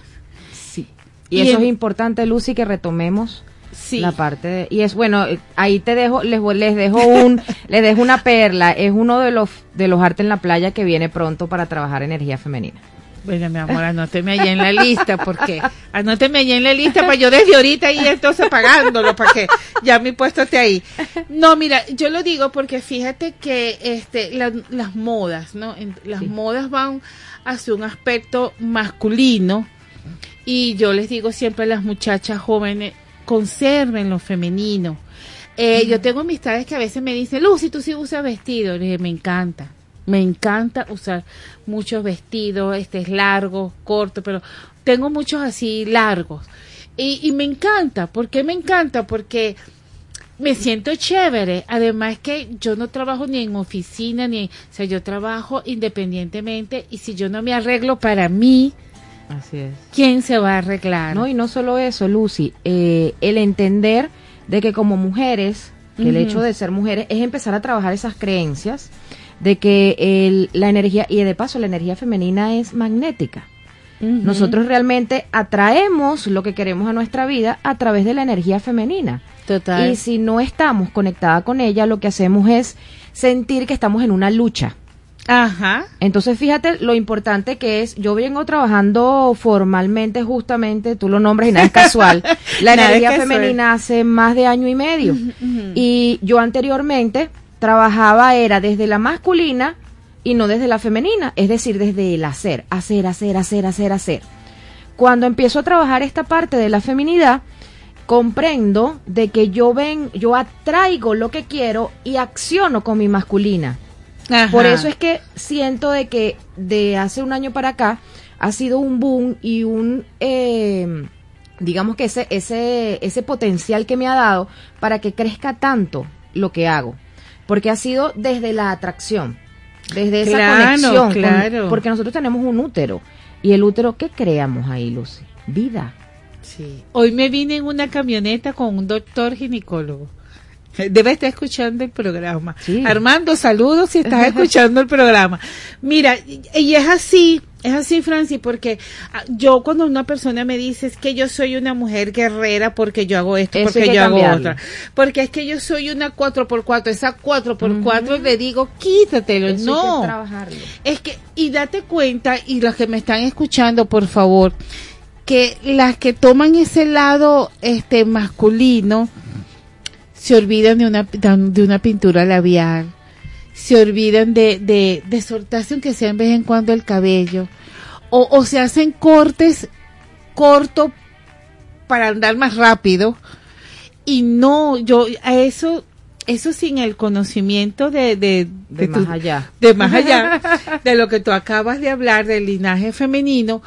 Sí. Y, Y eso es importante, Lucy, que retomemos Sí. la parte de, y es bueno, eh, ahí te dejo, les, les dejo un, les dejo una perla, es uno de los, de los artes en la playa que viene pronto para trabajar energía femenina. Bueno, mi amor, anóteme allá en la lista, porque anóteme allá en la lista para yo desde ahorita ir entonces pagándolo, para que ya mi puesto esté ahí. No, mira, yo lo digo porque fíjate que este la- las modas, ¿no? En- las modas van hacia un aspecto masculino y yo les digo siempre a las muchachas jóvenes, conserven lo femenino. Eh, Yo tengo amistades que a veces me dicen, Lucy, tú sí usas vestido. Le dije, me encanta. Me encanta usar muchos vestidos, este es largo, corto, pero tengo muchos así largos. Y, y me encanta. ¿Por qué me encanta? Porque me siento chévere. Además que yo no trabajo ni en oficina, ni, o sea, yo trabajo independientemente y si yo no me arreglo para mí, Así es. ¿quién se va a arreglar? No, y no solo eso, Lucy, eh, el entender de que como mujeres, que el hecho de ser mujeres es empezar a trabajar esas creencias de que el- la energía, y de paso la energía femenina es magnética. Nosotros realmente atraemos lo que queremos a nuestra vida a través de la energía femenina. Total. Y si no estamos conectada con ella, lo que hacemos es sentir que estamos en una lucha. Ajá. Entonces, fíjate lo importante que es. Yo vengo trabajando formalmente, justamente, tú lo nombras y nada es casual. la energía femenina hace más de año y medio. Y yo anteriormente trabajaba, era desde la masculina y no desde la femenina. Es decir, desde el hacer, hacer, hacer, hacer, hacer, hacer. Cuando empiezo a trabajar esta parte de la feminidad, comprendo de que yo ven, yo atraigo lo que quiero y acciono con mi masculina. Ajá. Por eso es que siento de que de hace un año para acá ha sido un boom y un, eh, digamos que ese, ese, ese potencial que me ha dado para que crezca tanto lo que hago. Porque ha sido desde la atracción, desde esa Claro, conexión. con- porque nosotros tenemos un útero. Y el útero, ¿qué creamos ahí, Lucy? Vida. Sí. Hoy me vine en una camioneta con un doctor ginecólogo. Debe estar escuchando el programa. Sí. Armando, saludos si estás escuchando el programa. Mira, y es así, es así, Francis, porque ah, yo cuando una persona me dice es que yo soy una mujer guerrera porque yo hago esto, Eso porque que yo hago otra, porque es que yo soy una 4x4, esa 4x4 le digo, quítatelo, Eso que no. trabajarlo. Es que, y date cuenta, y los que me están escuchando, por favor, que las que toman ese lado este masculino se olvidan de una, de una pintura labial, se olvidan de, de, de soltarse aunque sea en vez en cuando el cabello, o, o se hacen cortes corto para andar más rápido, y no, yo, a eso, eso sin el conocimiento de, de, De más allá. de más allá de lo que tú acabas de hablar del linaje femenino,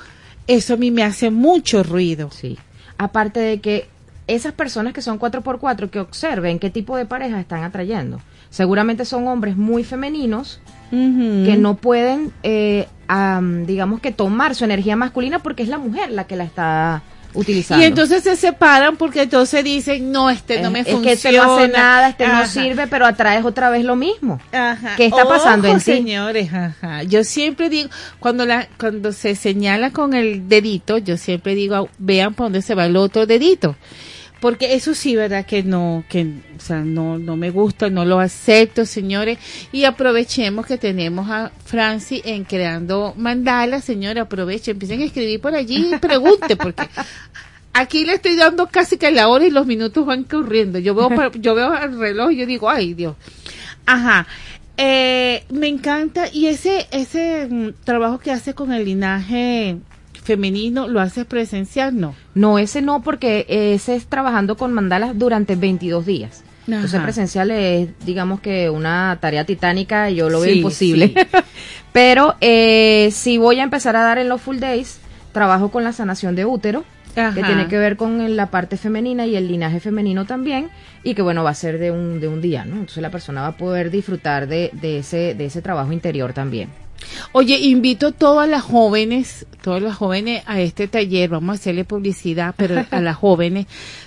eso a mí me hace mucho ruido. Sí. Aparte de que esas personas que son 4x4, que observen qué tipo de pareja están atrayendo. Seguramente son hombres muy femeninos que no pueden, eh, am, digamos que tomar su energía masculina porque es la mujer la que la está utilizando. Y entonces se separan porque entonces dicen, no, este no Es- me es funciona. este no hace nada, este Ajá. no sirve, pero atraes otra vez lo mismo. Ajá. ¿Qué está pasando en ti? señores, ajá. Yo siempre digo, cuando la, cuando se señala con el dedito, yo siempre digo, vean por dónde se va el otro dedito. Porque eso sí, verdad que no, que, o sea, no, no me gusta, no lo acepto, señores. Y aprovechemos que tenemos a Franci en creando mandalas, señores, aprovechen, empiecen a escribir por allí y pregunte, porque aquí le estoy dando casi que la hora y los minutos van corriendo. Yo veo, yo veo el reloj y yo digo, ay Dios. Ajá. Eh, me encanta y ese ese mm, trabajo que hace con el linaje femenino lo hace presencial, no. No, ese no, porque ese es trabajando con mandalas durante 22 días. Entonces Ajá. presencial es, digamos que una tarea titánica yo lo veo imposible. sí. Pero eh, si voy a empezar a dar en los full days, trabajo con la sanación de útero, que tiene que ver con la parte femenina y el linaje femenino también, y que bueno, va a ser de un, de un día, ¿no? Entonces la persona va a poder disfrutar de, de, ese, de ese trabajo interior también. Oye, invito a todas las jóvenes, todas las jóvenes a este taller, vamos a hacerle publicidad, pero a las jóvenes,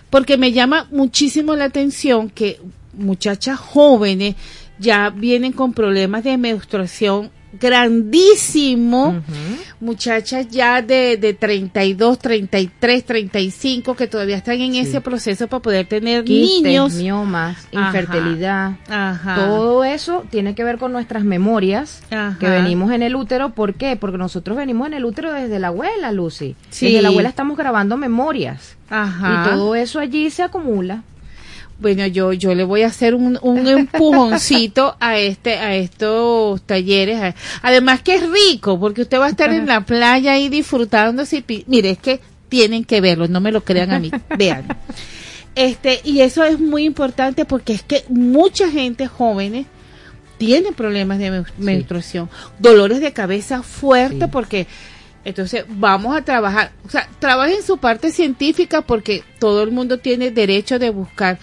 porque me llama muchísimo la atención que muchachas jóvenes ya vienen con problemas de menstruación grandísimo, muchachas ya de, de 32, 33, 35 que todavía están en ese proceso para poder tener Quistes, niños. miomas, infertilidad. Ajá. Todo eso tiene que ver con nuestras memorias Ajá. que venimos en el útero. ¿Por qué? Porque nosotros venimos en el útero desde la abuela, Lucy. Sí. Desde la abuela estamos grabando memorias. Ajá. Y todo eso allí se acumula. Bueno, yo, yo le voy a hacer un, un empujoncito a este, a estos talleres. Además que es rico, porque usted va a estar en la playa ahí pi- Mire, es que tienen que verlo, no me lo crean a mí, vean. Este, y eso es muy importante porque es que mucha gente jóvenes tiene problemas de men- menstruación, dolores de cabeza fuertes porque entonces vamos a trabajar, o sea, trabajen su parte científica porque todo el mundo tiene derecho de buscar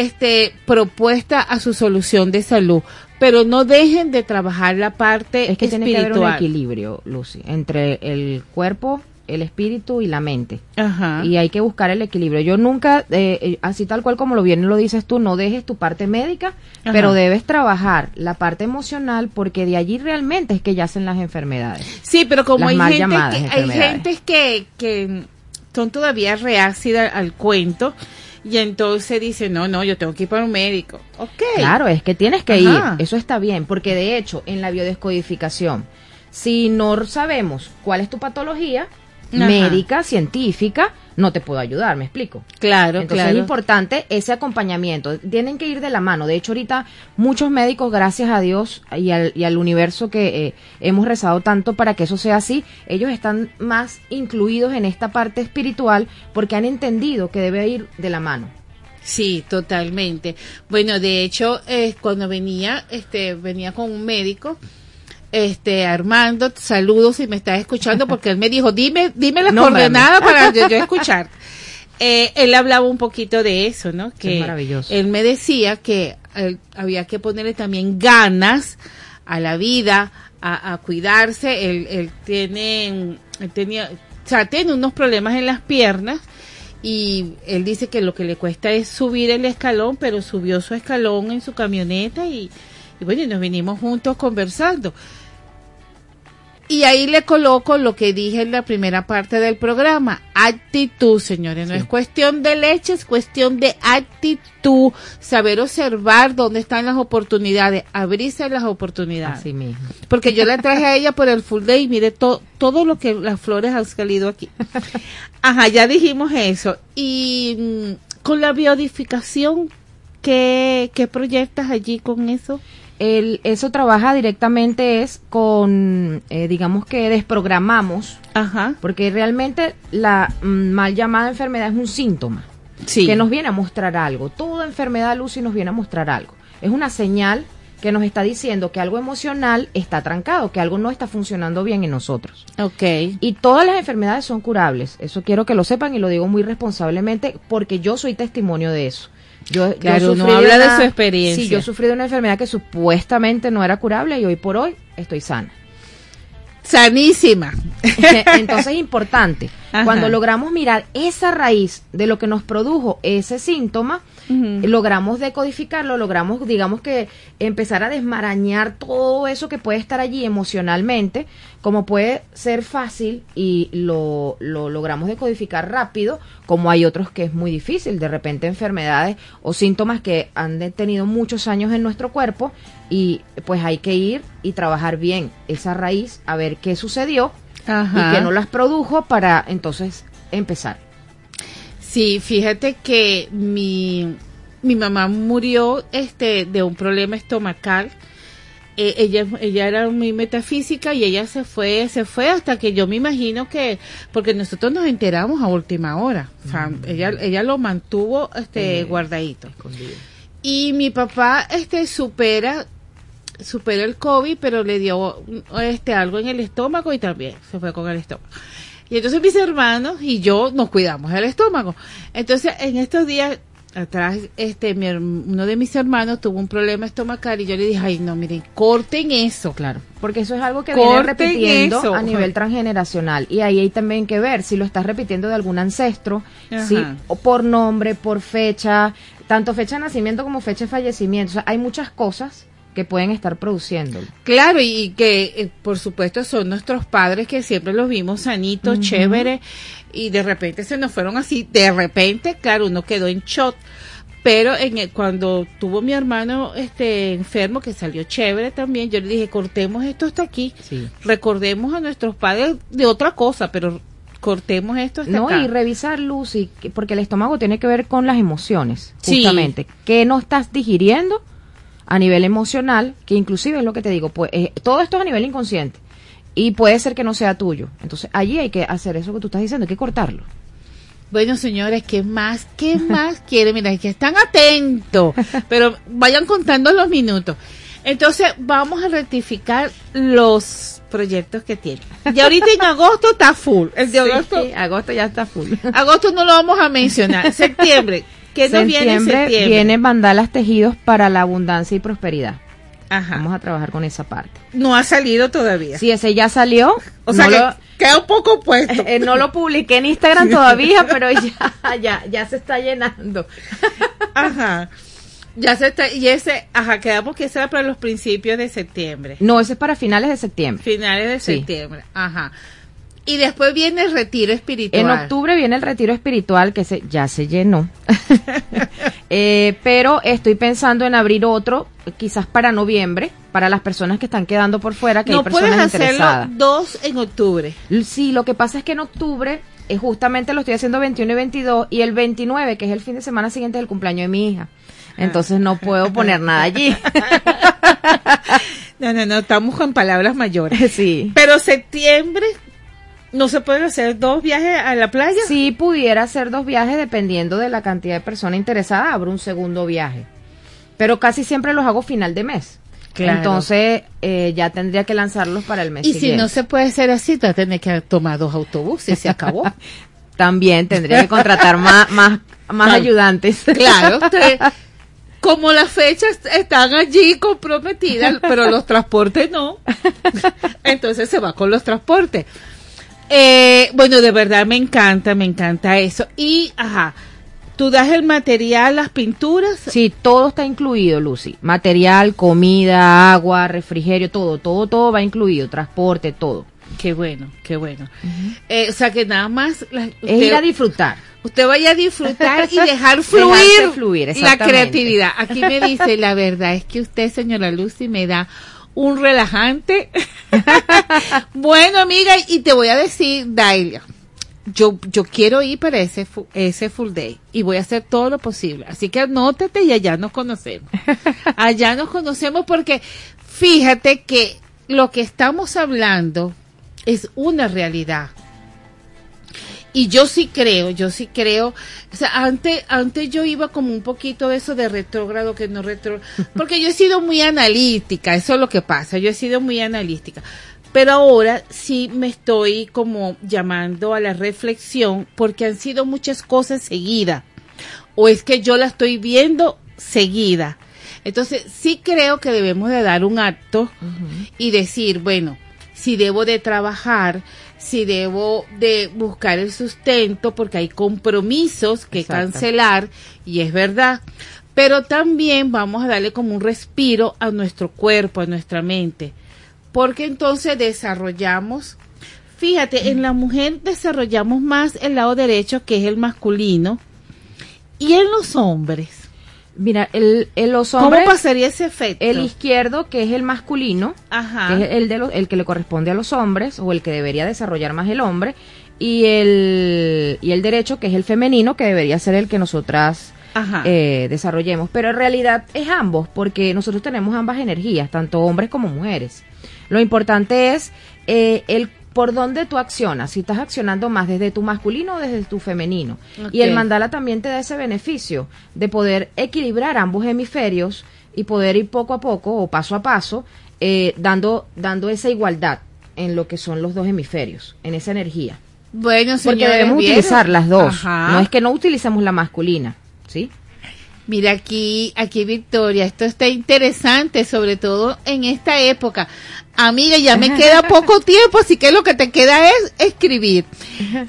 este propuesta a su solución de salud, pero no dejen de trabajar la parte Es que tiene que haber un espiritual. equilibrio, Lucy, entre el cuerpo, el espíritu y la mente. Ajá. Y hay que buscar el equilibrio. Yo nunca, eh, eh, así tal cual como lo bien lo dices tú, no dejes tu parte médica, Ajá. pero debes trabajar la parte emocional porque de allí realmente es que yacen las enfermedades. Sí, pero como hay gente, que, hay gente que, que son todavía reácidas al cuento, y entonces dice, no, no, yo tengo que ir para un médico. Ok. Claro, es que tienes que Ajá. ir. Eso está bien, porque de hecho, en la biodescodificación, si no sabemos cuál es tu patología Ajá. médica, científica, no te puedo ayudar, ¿me explico? Claro, Entonces claro. es importante ese acompañamiento. Tienen que ir de la mano. De hecho, ahorita muchos médicos, gracias a Dios y al, y al universo que eh, hemos rezado tanto para que eso sea así, ellos están más incluidos en esta parte espiritual porque han entendido que debe ir de la mano. Sí, totalmente. Bueno, de hecho, eh, cuando venía, este, venía con un médico, este, Armando, saludos si me estás escuchando, porque él me dijo, dime, dime las Nómbrame. coordenadas para yo, yo escuchar. Eh, él hablaba un poquito de eso, ¿no? Que Es maravilloso. él me decía que eh, había que ponerle también ganas a la vida, a, a cuidarse. Él, él tiene, él tenía, o sea, tiene unos problemas en las piernas y él dice que lo que le cuesta es subir el escalón, pero subió su escalón en su camioneta y, y bueno, y nos vinimos juntos conversando. Y ahí le coloco lo que dije en la primera parte del programa, actitud, señores, no es cuestión de leche, es cuestión de actitud, saber observar dónde están las oportunidades, abrirse las oportunidades. Así mismo. Porque yo la traje a ella por el full day y mire to- todo lo que las flores han salido aquí. Ajá, ya dijimos eso. Y mm, con la biodificación, ¿qué, ¿qué proyectas allí con eso? El, eso trabaja directamente es con, eh, digamos que desprogramamos, Ajá. porque realmente la mm, mal llamada enfermedad es un síntoma Sí. que nos viene a mostrar algo. Toda enfermedad, Lucy, nos viene a mostrar algo. Es una señal que nos está diciendo que algo emocional está trancado, que algo no está funcionando bien en nosotros. Ok. Y todas las enfermedades son curables. Eso quiero que lo sepan y lo digo muy responsablemente porque yo soy testimonio de eso. Yo, yo Claro, uno sufrí habla de una- su experiencia. Sí, yo sufrí de una enfermedad que supuestamente no era curable y hoy por hoy estoy sana. Sanísima. Entonces es importante, Ajá. cuando logramos mirar esa raíz de lo que nos produjo ese síntoma, logramos decodificarlo, logramos, digamos que, empezar a desmarañar todo eso que puede estar allí emocionalmente, como puede ser fácil y lo, lo logramos decodificar rápido, como hay otros que es muy difícil, de repente enfermedades o síntomas que han tenido muchos años en nuestro cuerpo y pues hay que ir y trabajar bien esa raíz, a ver qué sucedió Ajá. y que no las produjo para entonces empezar. Sí, fíjate que mi, mi mamá murió este de un problema estomacal. Eh, ella ella era muy metafísica y ella se fue se fue hasta que yo me imagino que porque nosotros nos enteramos a última hora o sea, ella ella lo mantuvo este guardadito y mi papá este supera supera el covid pero le dio este algo en el estómago y también se fue con el estómago y entonces mis hermanos y yo nos cuidamos del estómago. Entonces, en estos días atrás, este, mi uno de mis hermanos tuvo un problema estomacal y yo le dije, ay, no, miren, corten eso. Claro. Porque eso es algo que viene Corten repitiendo eso. a nivel transgeneracional. Y ahí hay también que ver si lo estás repitiendo de algún ancestro, si, o por nombre, por fecha, tanto fecha de nacimiento como fecha de fallecimiento. O sea, hay muchas cosas que pueden estar produciéndolo. Claro, y que eh, por supuesto son nuestros padres que siempre los vimos sanitos, chévere, y de repente se nos fueron así, de repente, claro, uno quedó en shock. Pero en el- cuando tuvo mi hermano este enfermo, que salió chévere también, yo le dije, cortemos esto hasta aquí, Sí. recordemos a nuestros padres de otra cosa, pero cortemos esto hasta No, acá. y revisar, Lucy, que- porque el estómago tiene que ver con las emociones, Sí. justamente. ¿Qué no estás digiriendo a nivel emocional? Que inclusive es lo que te digo, pues eh, todo esto es a nivel inconsciente. Y puede ser que no sea tuyo. Entonces, allí hay que hacer eso que tú estás diciendo, hay que cortarlo. Bueno, señores, ¿qué más? ¿Qué más quieren? Mira, que están atentos, pero vayan contando los minutos. Entonces, vamos a rectificar los proyectos que tienen. Y ahorita en agosto está full. El de agosto, Sí, agosto ya está full. agosto no lo vamos a mencionar. Septiembre. ¿Qué nos viene en septiembre? viene mandalas tejidos para la abundancia y prosperidad. Ajá. Vamos a trabajar con esa parte. No ha salido todavía. Si ese ya salió, o sea no que lo- queda un poco puesto. eh, no lo publiqué en Instagram todavía, pero ya, ya, ya se está llenando. Ajá. Ya se está, y ese, ajá, quedamos que será para los principios de septiembre. No, ese es para finales de septiembre. Finales de Sí. septiembre, ajá. Y después viene el retiro espiritual. En octubre viene el retiro espiritual que se, ya se llenó. Eh, pero estoy pensando en abrir otro, quizás para noviembre, para las personas que están quedando por fuera, que no hay personas puedes hacerlo interesadas. dos en octubre. Sí, lo que pasa es que en octubre, eh, justamente lo estoy haciendo 21 y 22, y el 29, que es el fin de semana siguiente del cumpleaños de mi hija. Entonces no puedo poner nada allí. No, no, no, estamos con palabras mayores. sí. Pero septiembre, ¿no se pueden hacer dos viajes a la playa? Si pudiera hacer dos viajes dependiendo de la cantidad de personas interesadas, abro un segundo viaje. Pero casi siempre los hago final de mes. Claro. Entonces eh, ya tendría que lanzarlos para el mes Y si no se puede hacer así, te vas a tener que tomar dos autobuses, se acabó. También tendría que contratar más, más, más ayudantes. Claro, te- como las fechas están allí comprometidas, pero los transportes no, entonces se va con los transportes. Eh, bueno, de verdad me encanta, me encanta eso. Y, ajá, tú das el material, las pinturas. Sí, todo está incluido, Lucy. Material, comida, agua, refrigerio, todo, todo, todo va incluido. Transporte, todo. Qué bueno, qué bueno. Eh, o sea que nada más la- Es ir a disfrutar. Usted vaya a disfrutar y dejar fluir, fluir, la creatividad. Aquí me dice, la verdad es que usted, señora Lucy, me da un relajante. bueno, amiga, y te voy a decir, Dailia, yo, yo quiero ir para ese, ese full day y voy a hacer todo lo posible. Así que anótate y allá nos conocemos. Allá nos conocemos porque fíjate que lo que estamos hablando es una realidad. Y yo sí creo, yo sí creo, o sea, antes, antes yo iba como un poquito de eso de retrógrado que no retrógrado, porque yo he sido muy analítica, eso es lo que pasa, yo he sido muy analítica. Pero ahora sí me estoy como llamando a la reflexión porque han sido muchas cosas seguidas. O es que yo la estoy viendo seguida. Entonces sí creo que debemos de dar un acto y decir, bueno, si debo de trabajar, si debo de buscar el sustento, porque hay compromisos que Exacto. cancelar, y es verdad. Pero también vamos a darle como un respiro a nuestro cuerpo, a nuestra mente, porque entonces desarrollamos, fíjate, en la mujer desarrollamos más el lado derecho, que es el masculino, y en los hombres. Mira, el, el- los ¿Cómo hombres, pasaría ese efecto? el izquierdo, que es el masculino, Ajá. que es el, de los- el que le corresponde a los hombres, o el que debería desarrollar más el hombre, y el, y el derecho, que es el femenino, que debería ser el que nosotras eh, desarrollemos. Pero en realidad es ambos, porque nosotros tenemos ambas energías, tanto hombres como mujeres. Lo importante es eh, el por dónde tú accionas, si estás accionando más desde tu masculino o desde tu femenino. Y el mandala también te da ese beneficio de poder equilibrar ambos hemisferios y poder ir poco a poco o paso a paso eh, dando, dando esa igualdad en lo que son los dos hemisferios, en esa energía. Bueno, Porque señores, debemos ¿vieron? utilizar las dos. Ajá. No es que no utilicemos la masculina, ¿sí? Mira aquí, aquí Victoria, esto está interesante, sobre todo en esta época. Amiga, ya me queda poco tiempo, así que lo que te queda es escribir.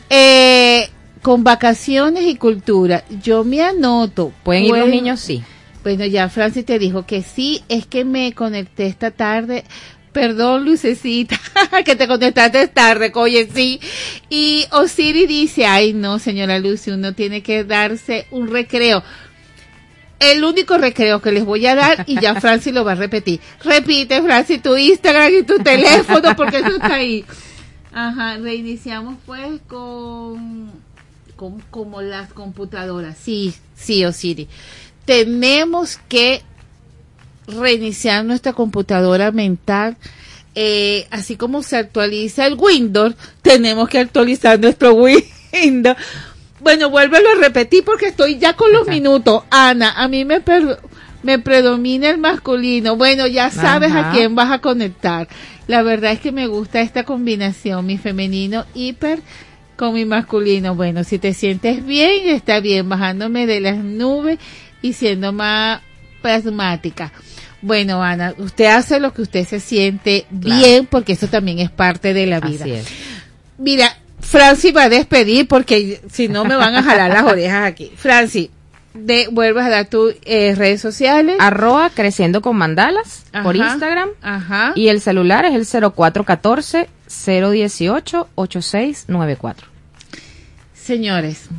Eh, con vacaciones y cultura, yo me anoto. Pueden ir los niños, sí. Bueno, ya Francis te dijo que sí, es que me conecté esta tarde. Perdón, Lucecita, que te conectaste tarde, oye, sí. Y Osiri dice, ay no, señora Lucy, uno tiene que darse un recreo. El único recreo que les voy a dar, y ya Francis lo va a repetir. Repite, Francis, tu Instagram y tu teléfono, porque eso está ahí. Ajá, reiniciamos pues con, con como las computadoras. Sí, sí, Osiri. Tenemos que reiniciar nuestra computadora mental. Eh, así como se actualiza el Windows, tenemos que actualizar nuestro Windows. Bueno, vuélvelo a repetir porque estoy ya con los minutos. Ana, a mí me, per- me predomina el masculino. Bueno, ya sabes Ajá. a quién vas a conectar. La verdad es que me gusta esta combinación, mi femenino hiper con mi masculino. Bueno, si te sientes bien, está bien, bajándome de las nubes y siendo más pragmática. Bueno, Ana, usted hace lo que usted se siente Claro. bien, porque eso también es parte de la vida. Así es. Mira, Franci va a despedir porque si no me van a jalar las orejas aquí. Franci, de, vuelvas a dar tus eh, redes sociales. Arroba creciendo con mandalas por Instagram. Ajá. Y el celular es el 0414-018-8694. Señores,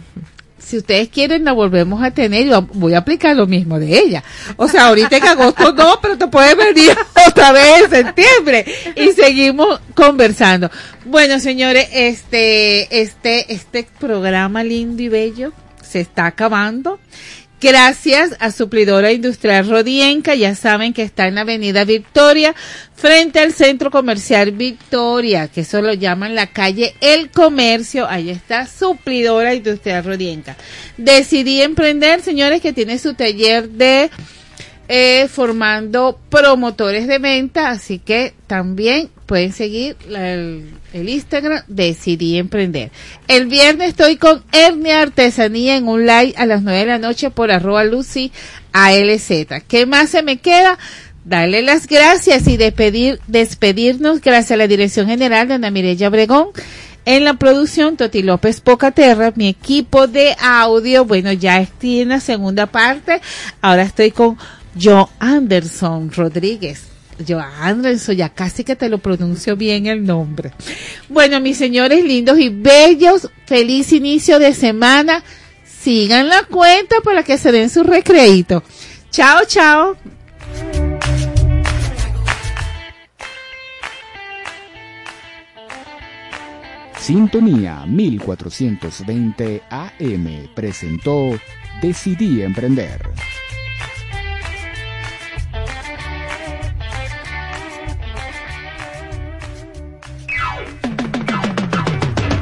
si ustedes quieren, la volvemos a tener. Yo voy a aplicar lo mismo de ella. O sea, ahorita en agosto no, pero te puedes venir otra vez en septiembre y seguimos conversando. Bueno, señores, este, este, este programa lindo y bello se está acabando. Gracias a Suplidora Industrial Rodienca, ya saben que está en la Avenida Victoria, frente al Centro Comercial Victoria, que eso lo llaman la calle El Comercio, ahí está Suplidora Industrial Rodienca. Decidí emprender, señores, que tiene su taller de eh, formando promotores de venta, así que también pueden seguir la- el, el Instagram Decidí Emprender. El viernes estoy con Hernia Artesanía en un live a las 9 de la noche por arroba Lucy ALZ. ¿Qué más se me queda? Darle las gracias y despedir, despedirnos gracias a la Dirección General de Ana Mireya Obregón. En la producción, Toti López Pocaterra, mi equipo de audio, bueno, ya estoy en la segunda parte. Ahora estoy con Joe Anderson Rodríguez. Joe Anderson, ya casi que te lo pronuncio bien el nombre. Bueno, mis señores lindos y bellos, feliz inicio de semana. Sigan la cuenta para que se den su recreito. Chao, chao. Sintonía 1420 AM presentó Decidí Emprender.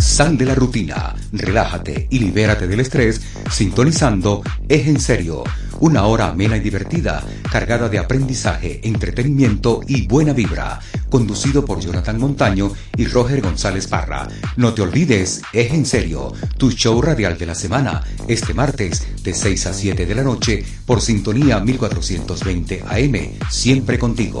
Sal de la rutina, relájate y libérate del estrés sintonizando Es en serio, una hora amena y divertida, cargada de aprendizaje, entretenimiento y buena vibra, conducido por Jonathan Montaño y Roger González Parra. No te olvides, Es en serio, tu show radial de la semana, este martes de 6 a 7 de la noche por sintonía 1420 AM, siempre contigo.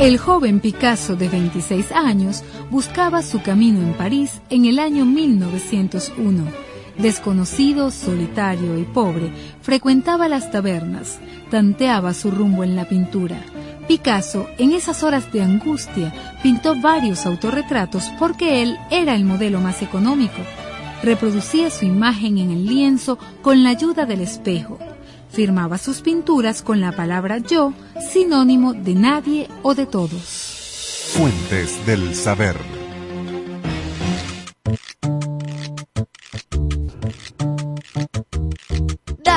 El joven Picasso de 26 años buscaba su camino en París en el año 1901. Desconocido, solitario y pobre, frecuentaba las tabernas, tanteaba su rumbo en la pintura. Picasso, en esas horas de angustia, pintó varios autorretratos porque él era el modelo más económico. Reproducía su imagen en el lienzo con la ayuda del espejo. Firmaba sus pinturas con la palabra yo, sinónimo de nadie o de todos. Fuentes del saber.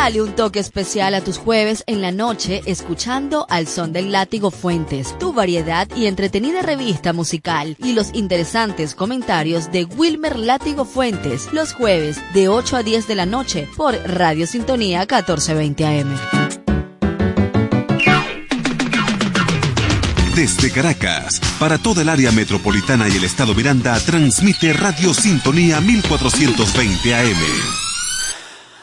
Dale un toque especial a tus jueves en la noche escuchando Al Son del Látigo Fuentes, tu variedad y entretenida revista musical y los interesantes comentarios de Wilmer Látigo Fuentes los jueves de 8 a 10 de la noche por Radio Sintonía 1420 AM. Desde Caracas, para toda el área metropolitana y el estado Miranda, transmite Radio Sintonía 1420 AM.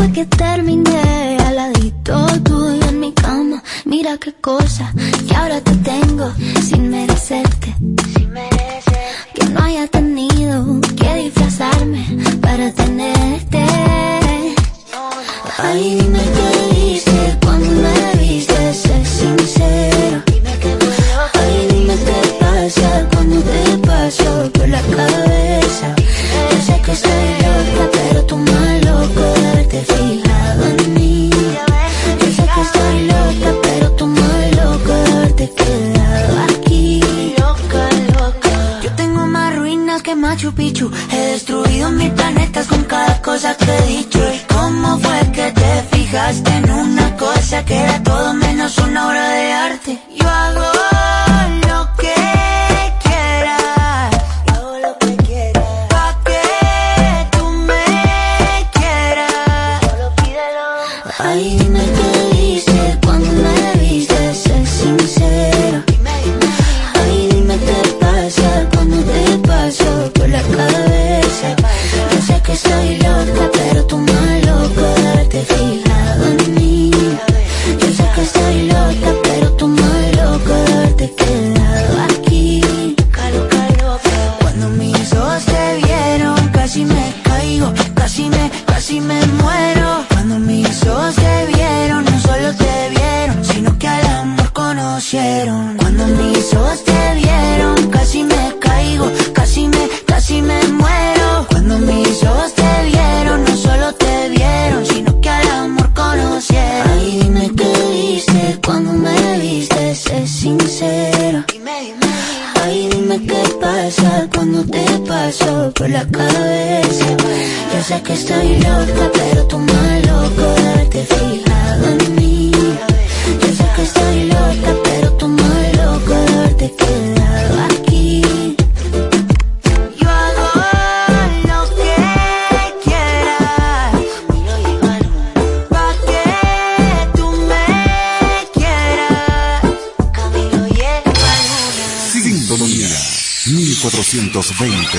fue que terminé aladito tuyo en mi cama. Mira qué cosa que ahora te tengo sin merecerte. Sin merecerte. Que no haya tenido que disfrazarme para tenerte. Ay, dime qué viste cuando me viste, sé sincero. Ay, dime qué pasa cuando te paso por la cabeza. Yo sé que estoy loca fijado en mí. Yo sé que estoy loca, pero tú más loca de quedado aquí. Loca, loca. Yo tengo más ruinas que Machu Picchu. He destruido mis planetas con cada cosa que he dicho. ¿Y cómo fue que te fijaste en una cosa que era todo menos una obra de arte? Que estoy loca, pero tú más loco de haberte fijado en mí. Yo sé que estoy loca, pero tú más loco de haberte quedado aquí. Yo hago lo que quieras. Pa' que tú me quieras. Camilo llega Sintonía 1420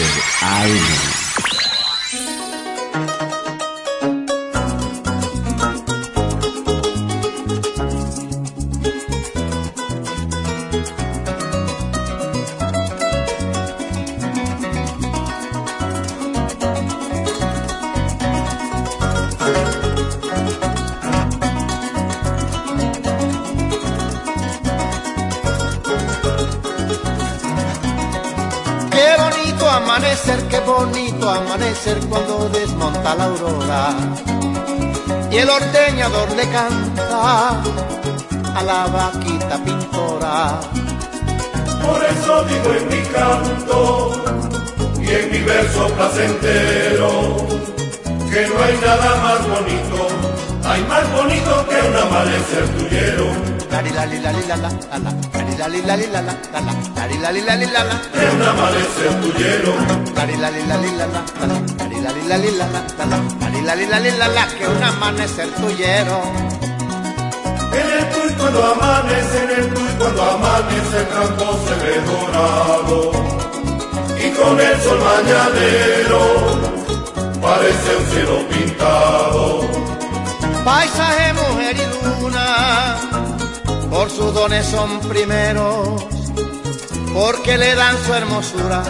Y el ordeñador le canta a la vaquita pintora. Por eso digo en mi canto y en mi verso placentero que no hay nada más bonito, hay más bonito que un amanecer tuyero. Un amanecer tuyero. Que un amanecer tuyero. En el tuy cuando amanece, en el tuy cuando amanece el campo se ve dorado y con el sol mañanero parece un cielo pintado. Paisaje, mujer y luna, por sus dones son primeros, porque le dan su hermosura,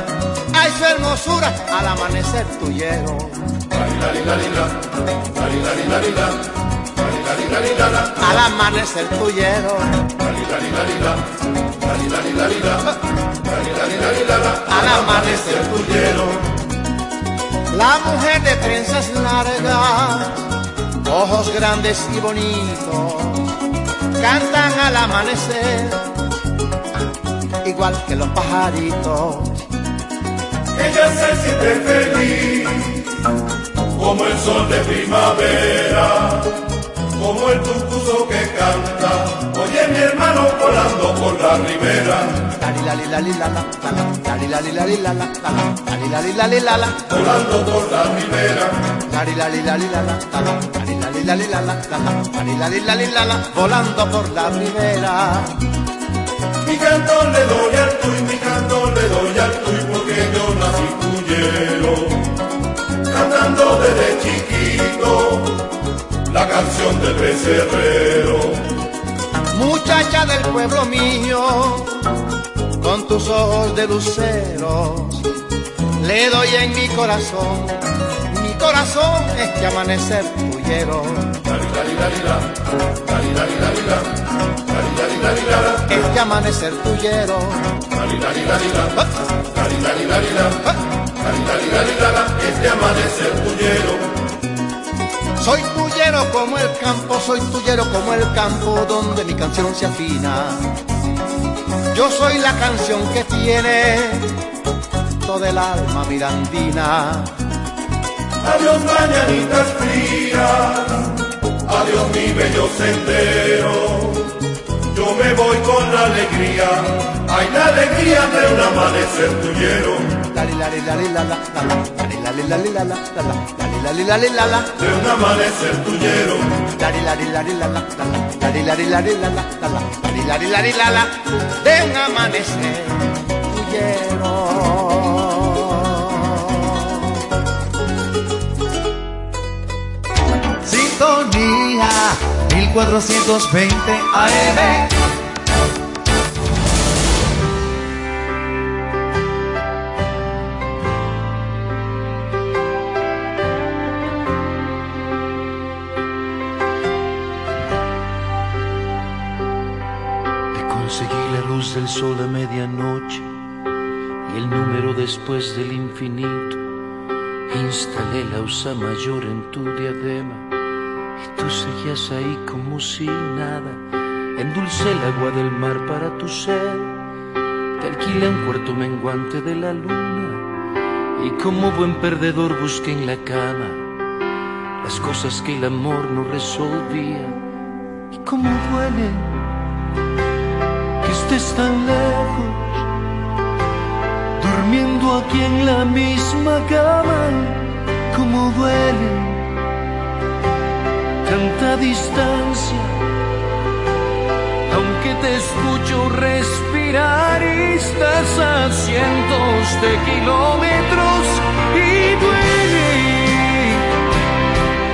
ay su hermosura al amanecer tuyero. Al amanecer tuyero. Al amanecer tuyero. La mujer de trenzas largas, ojos grandes y bonitos, cantan al amanecer, igual que los pajaritos. Ella se siente feliz como el sol de primavera, como el tucuzo que canta. Oye mi hermano volando por la ribera, volando por la ribera. volando por la ribera. Mi canto le doy al tuy, mi canto le doy al tuy porque yo nací cuyero, cantando desde chiquito la canción del becerrero. Muchacha del pueblo mío, con tus ojos de luceros, le doy en mi corazón, mi corazón este amanecer tuyero. Este amanecer tuyero. Este amanecer tuyero. Soy como el campo, soy tuyero como el campo donde mi canción se afina. Yo soy la canción que tiene todo el alma mirandina. Adiós mañanitas frías, adiós mi bello sendero. Yo me voy con la alegría, hay la alegría de un amanecer tuyero. De un amanecer tuyero. De un amanecer Sintonía 1420 AM. Después del infinito. Instalé la usa mayor en tu diadema y tú seguías ahí como si nada. Endulcé el agua del mar para tu sed. Te alquilé un cuarto menguante de la luna y como buen perdedor busqué en la cama las cosas que el amor no resolvía. Y cómo duele que estés tan lejos durmiendo aquí en la misma cama, como duele tanta distancia, aunque te escucho respirar y estás a cientos de kilómetros y duele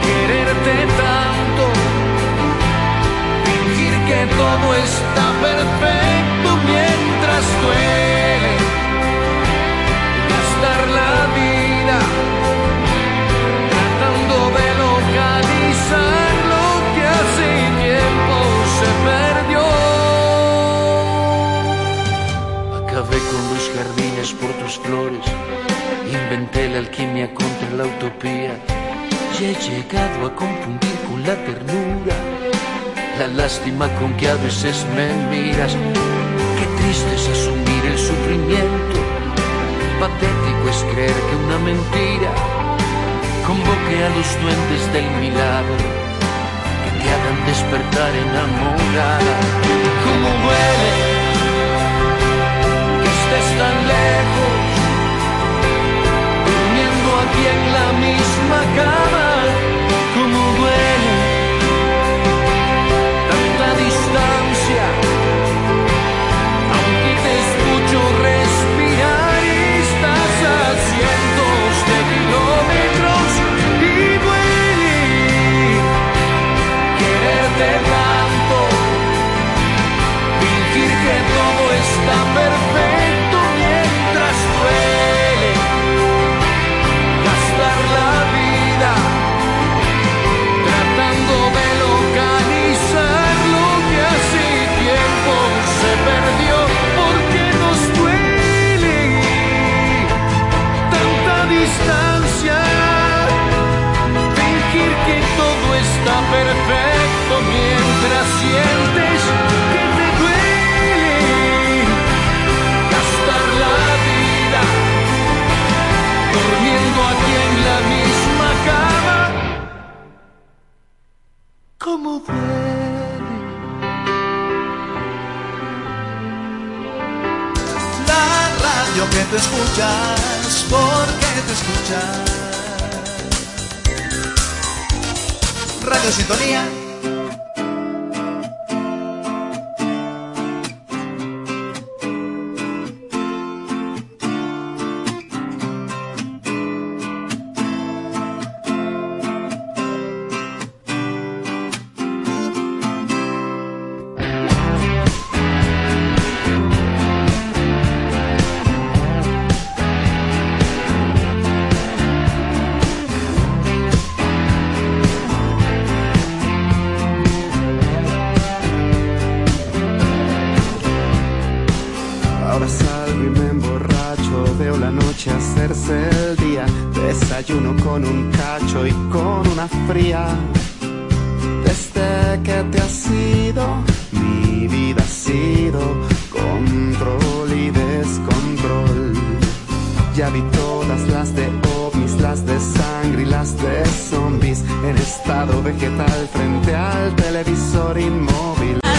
quererte tanto, fingir que todo está perfecto mientras duele lo que hace tiempo se perdió. Acabé con los jardines por tus flores, inventé la alquimia contra la utopía y he llegado a confundir con la ternura la lástima con que a veces me miras. Qué triste es asumir el sufrimiento patético es creer que una mentira convoque a los duendes del milagro que te hagan despertar enamorada. ¿Cómo duele que estés tan lejos, durmiendo aquí en la misma cama? Perfecto mientras sientes que te duele gastar la vida durmiendo aquí en la misma cama como duele La radio que te escuchas, porque te escuchas. Radio Sintonía. Con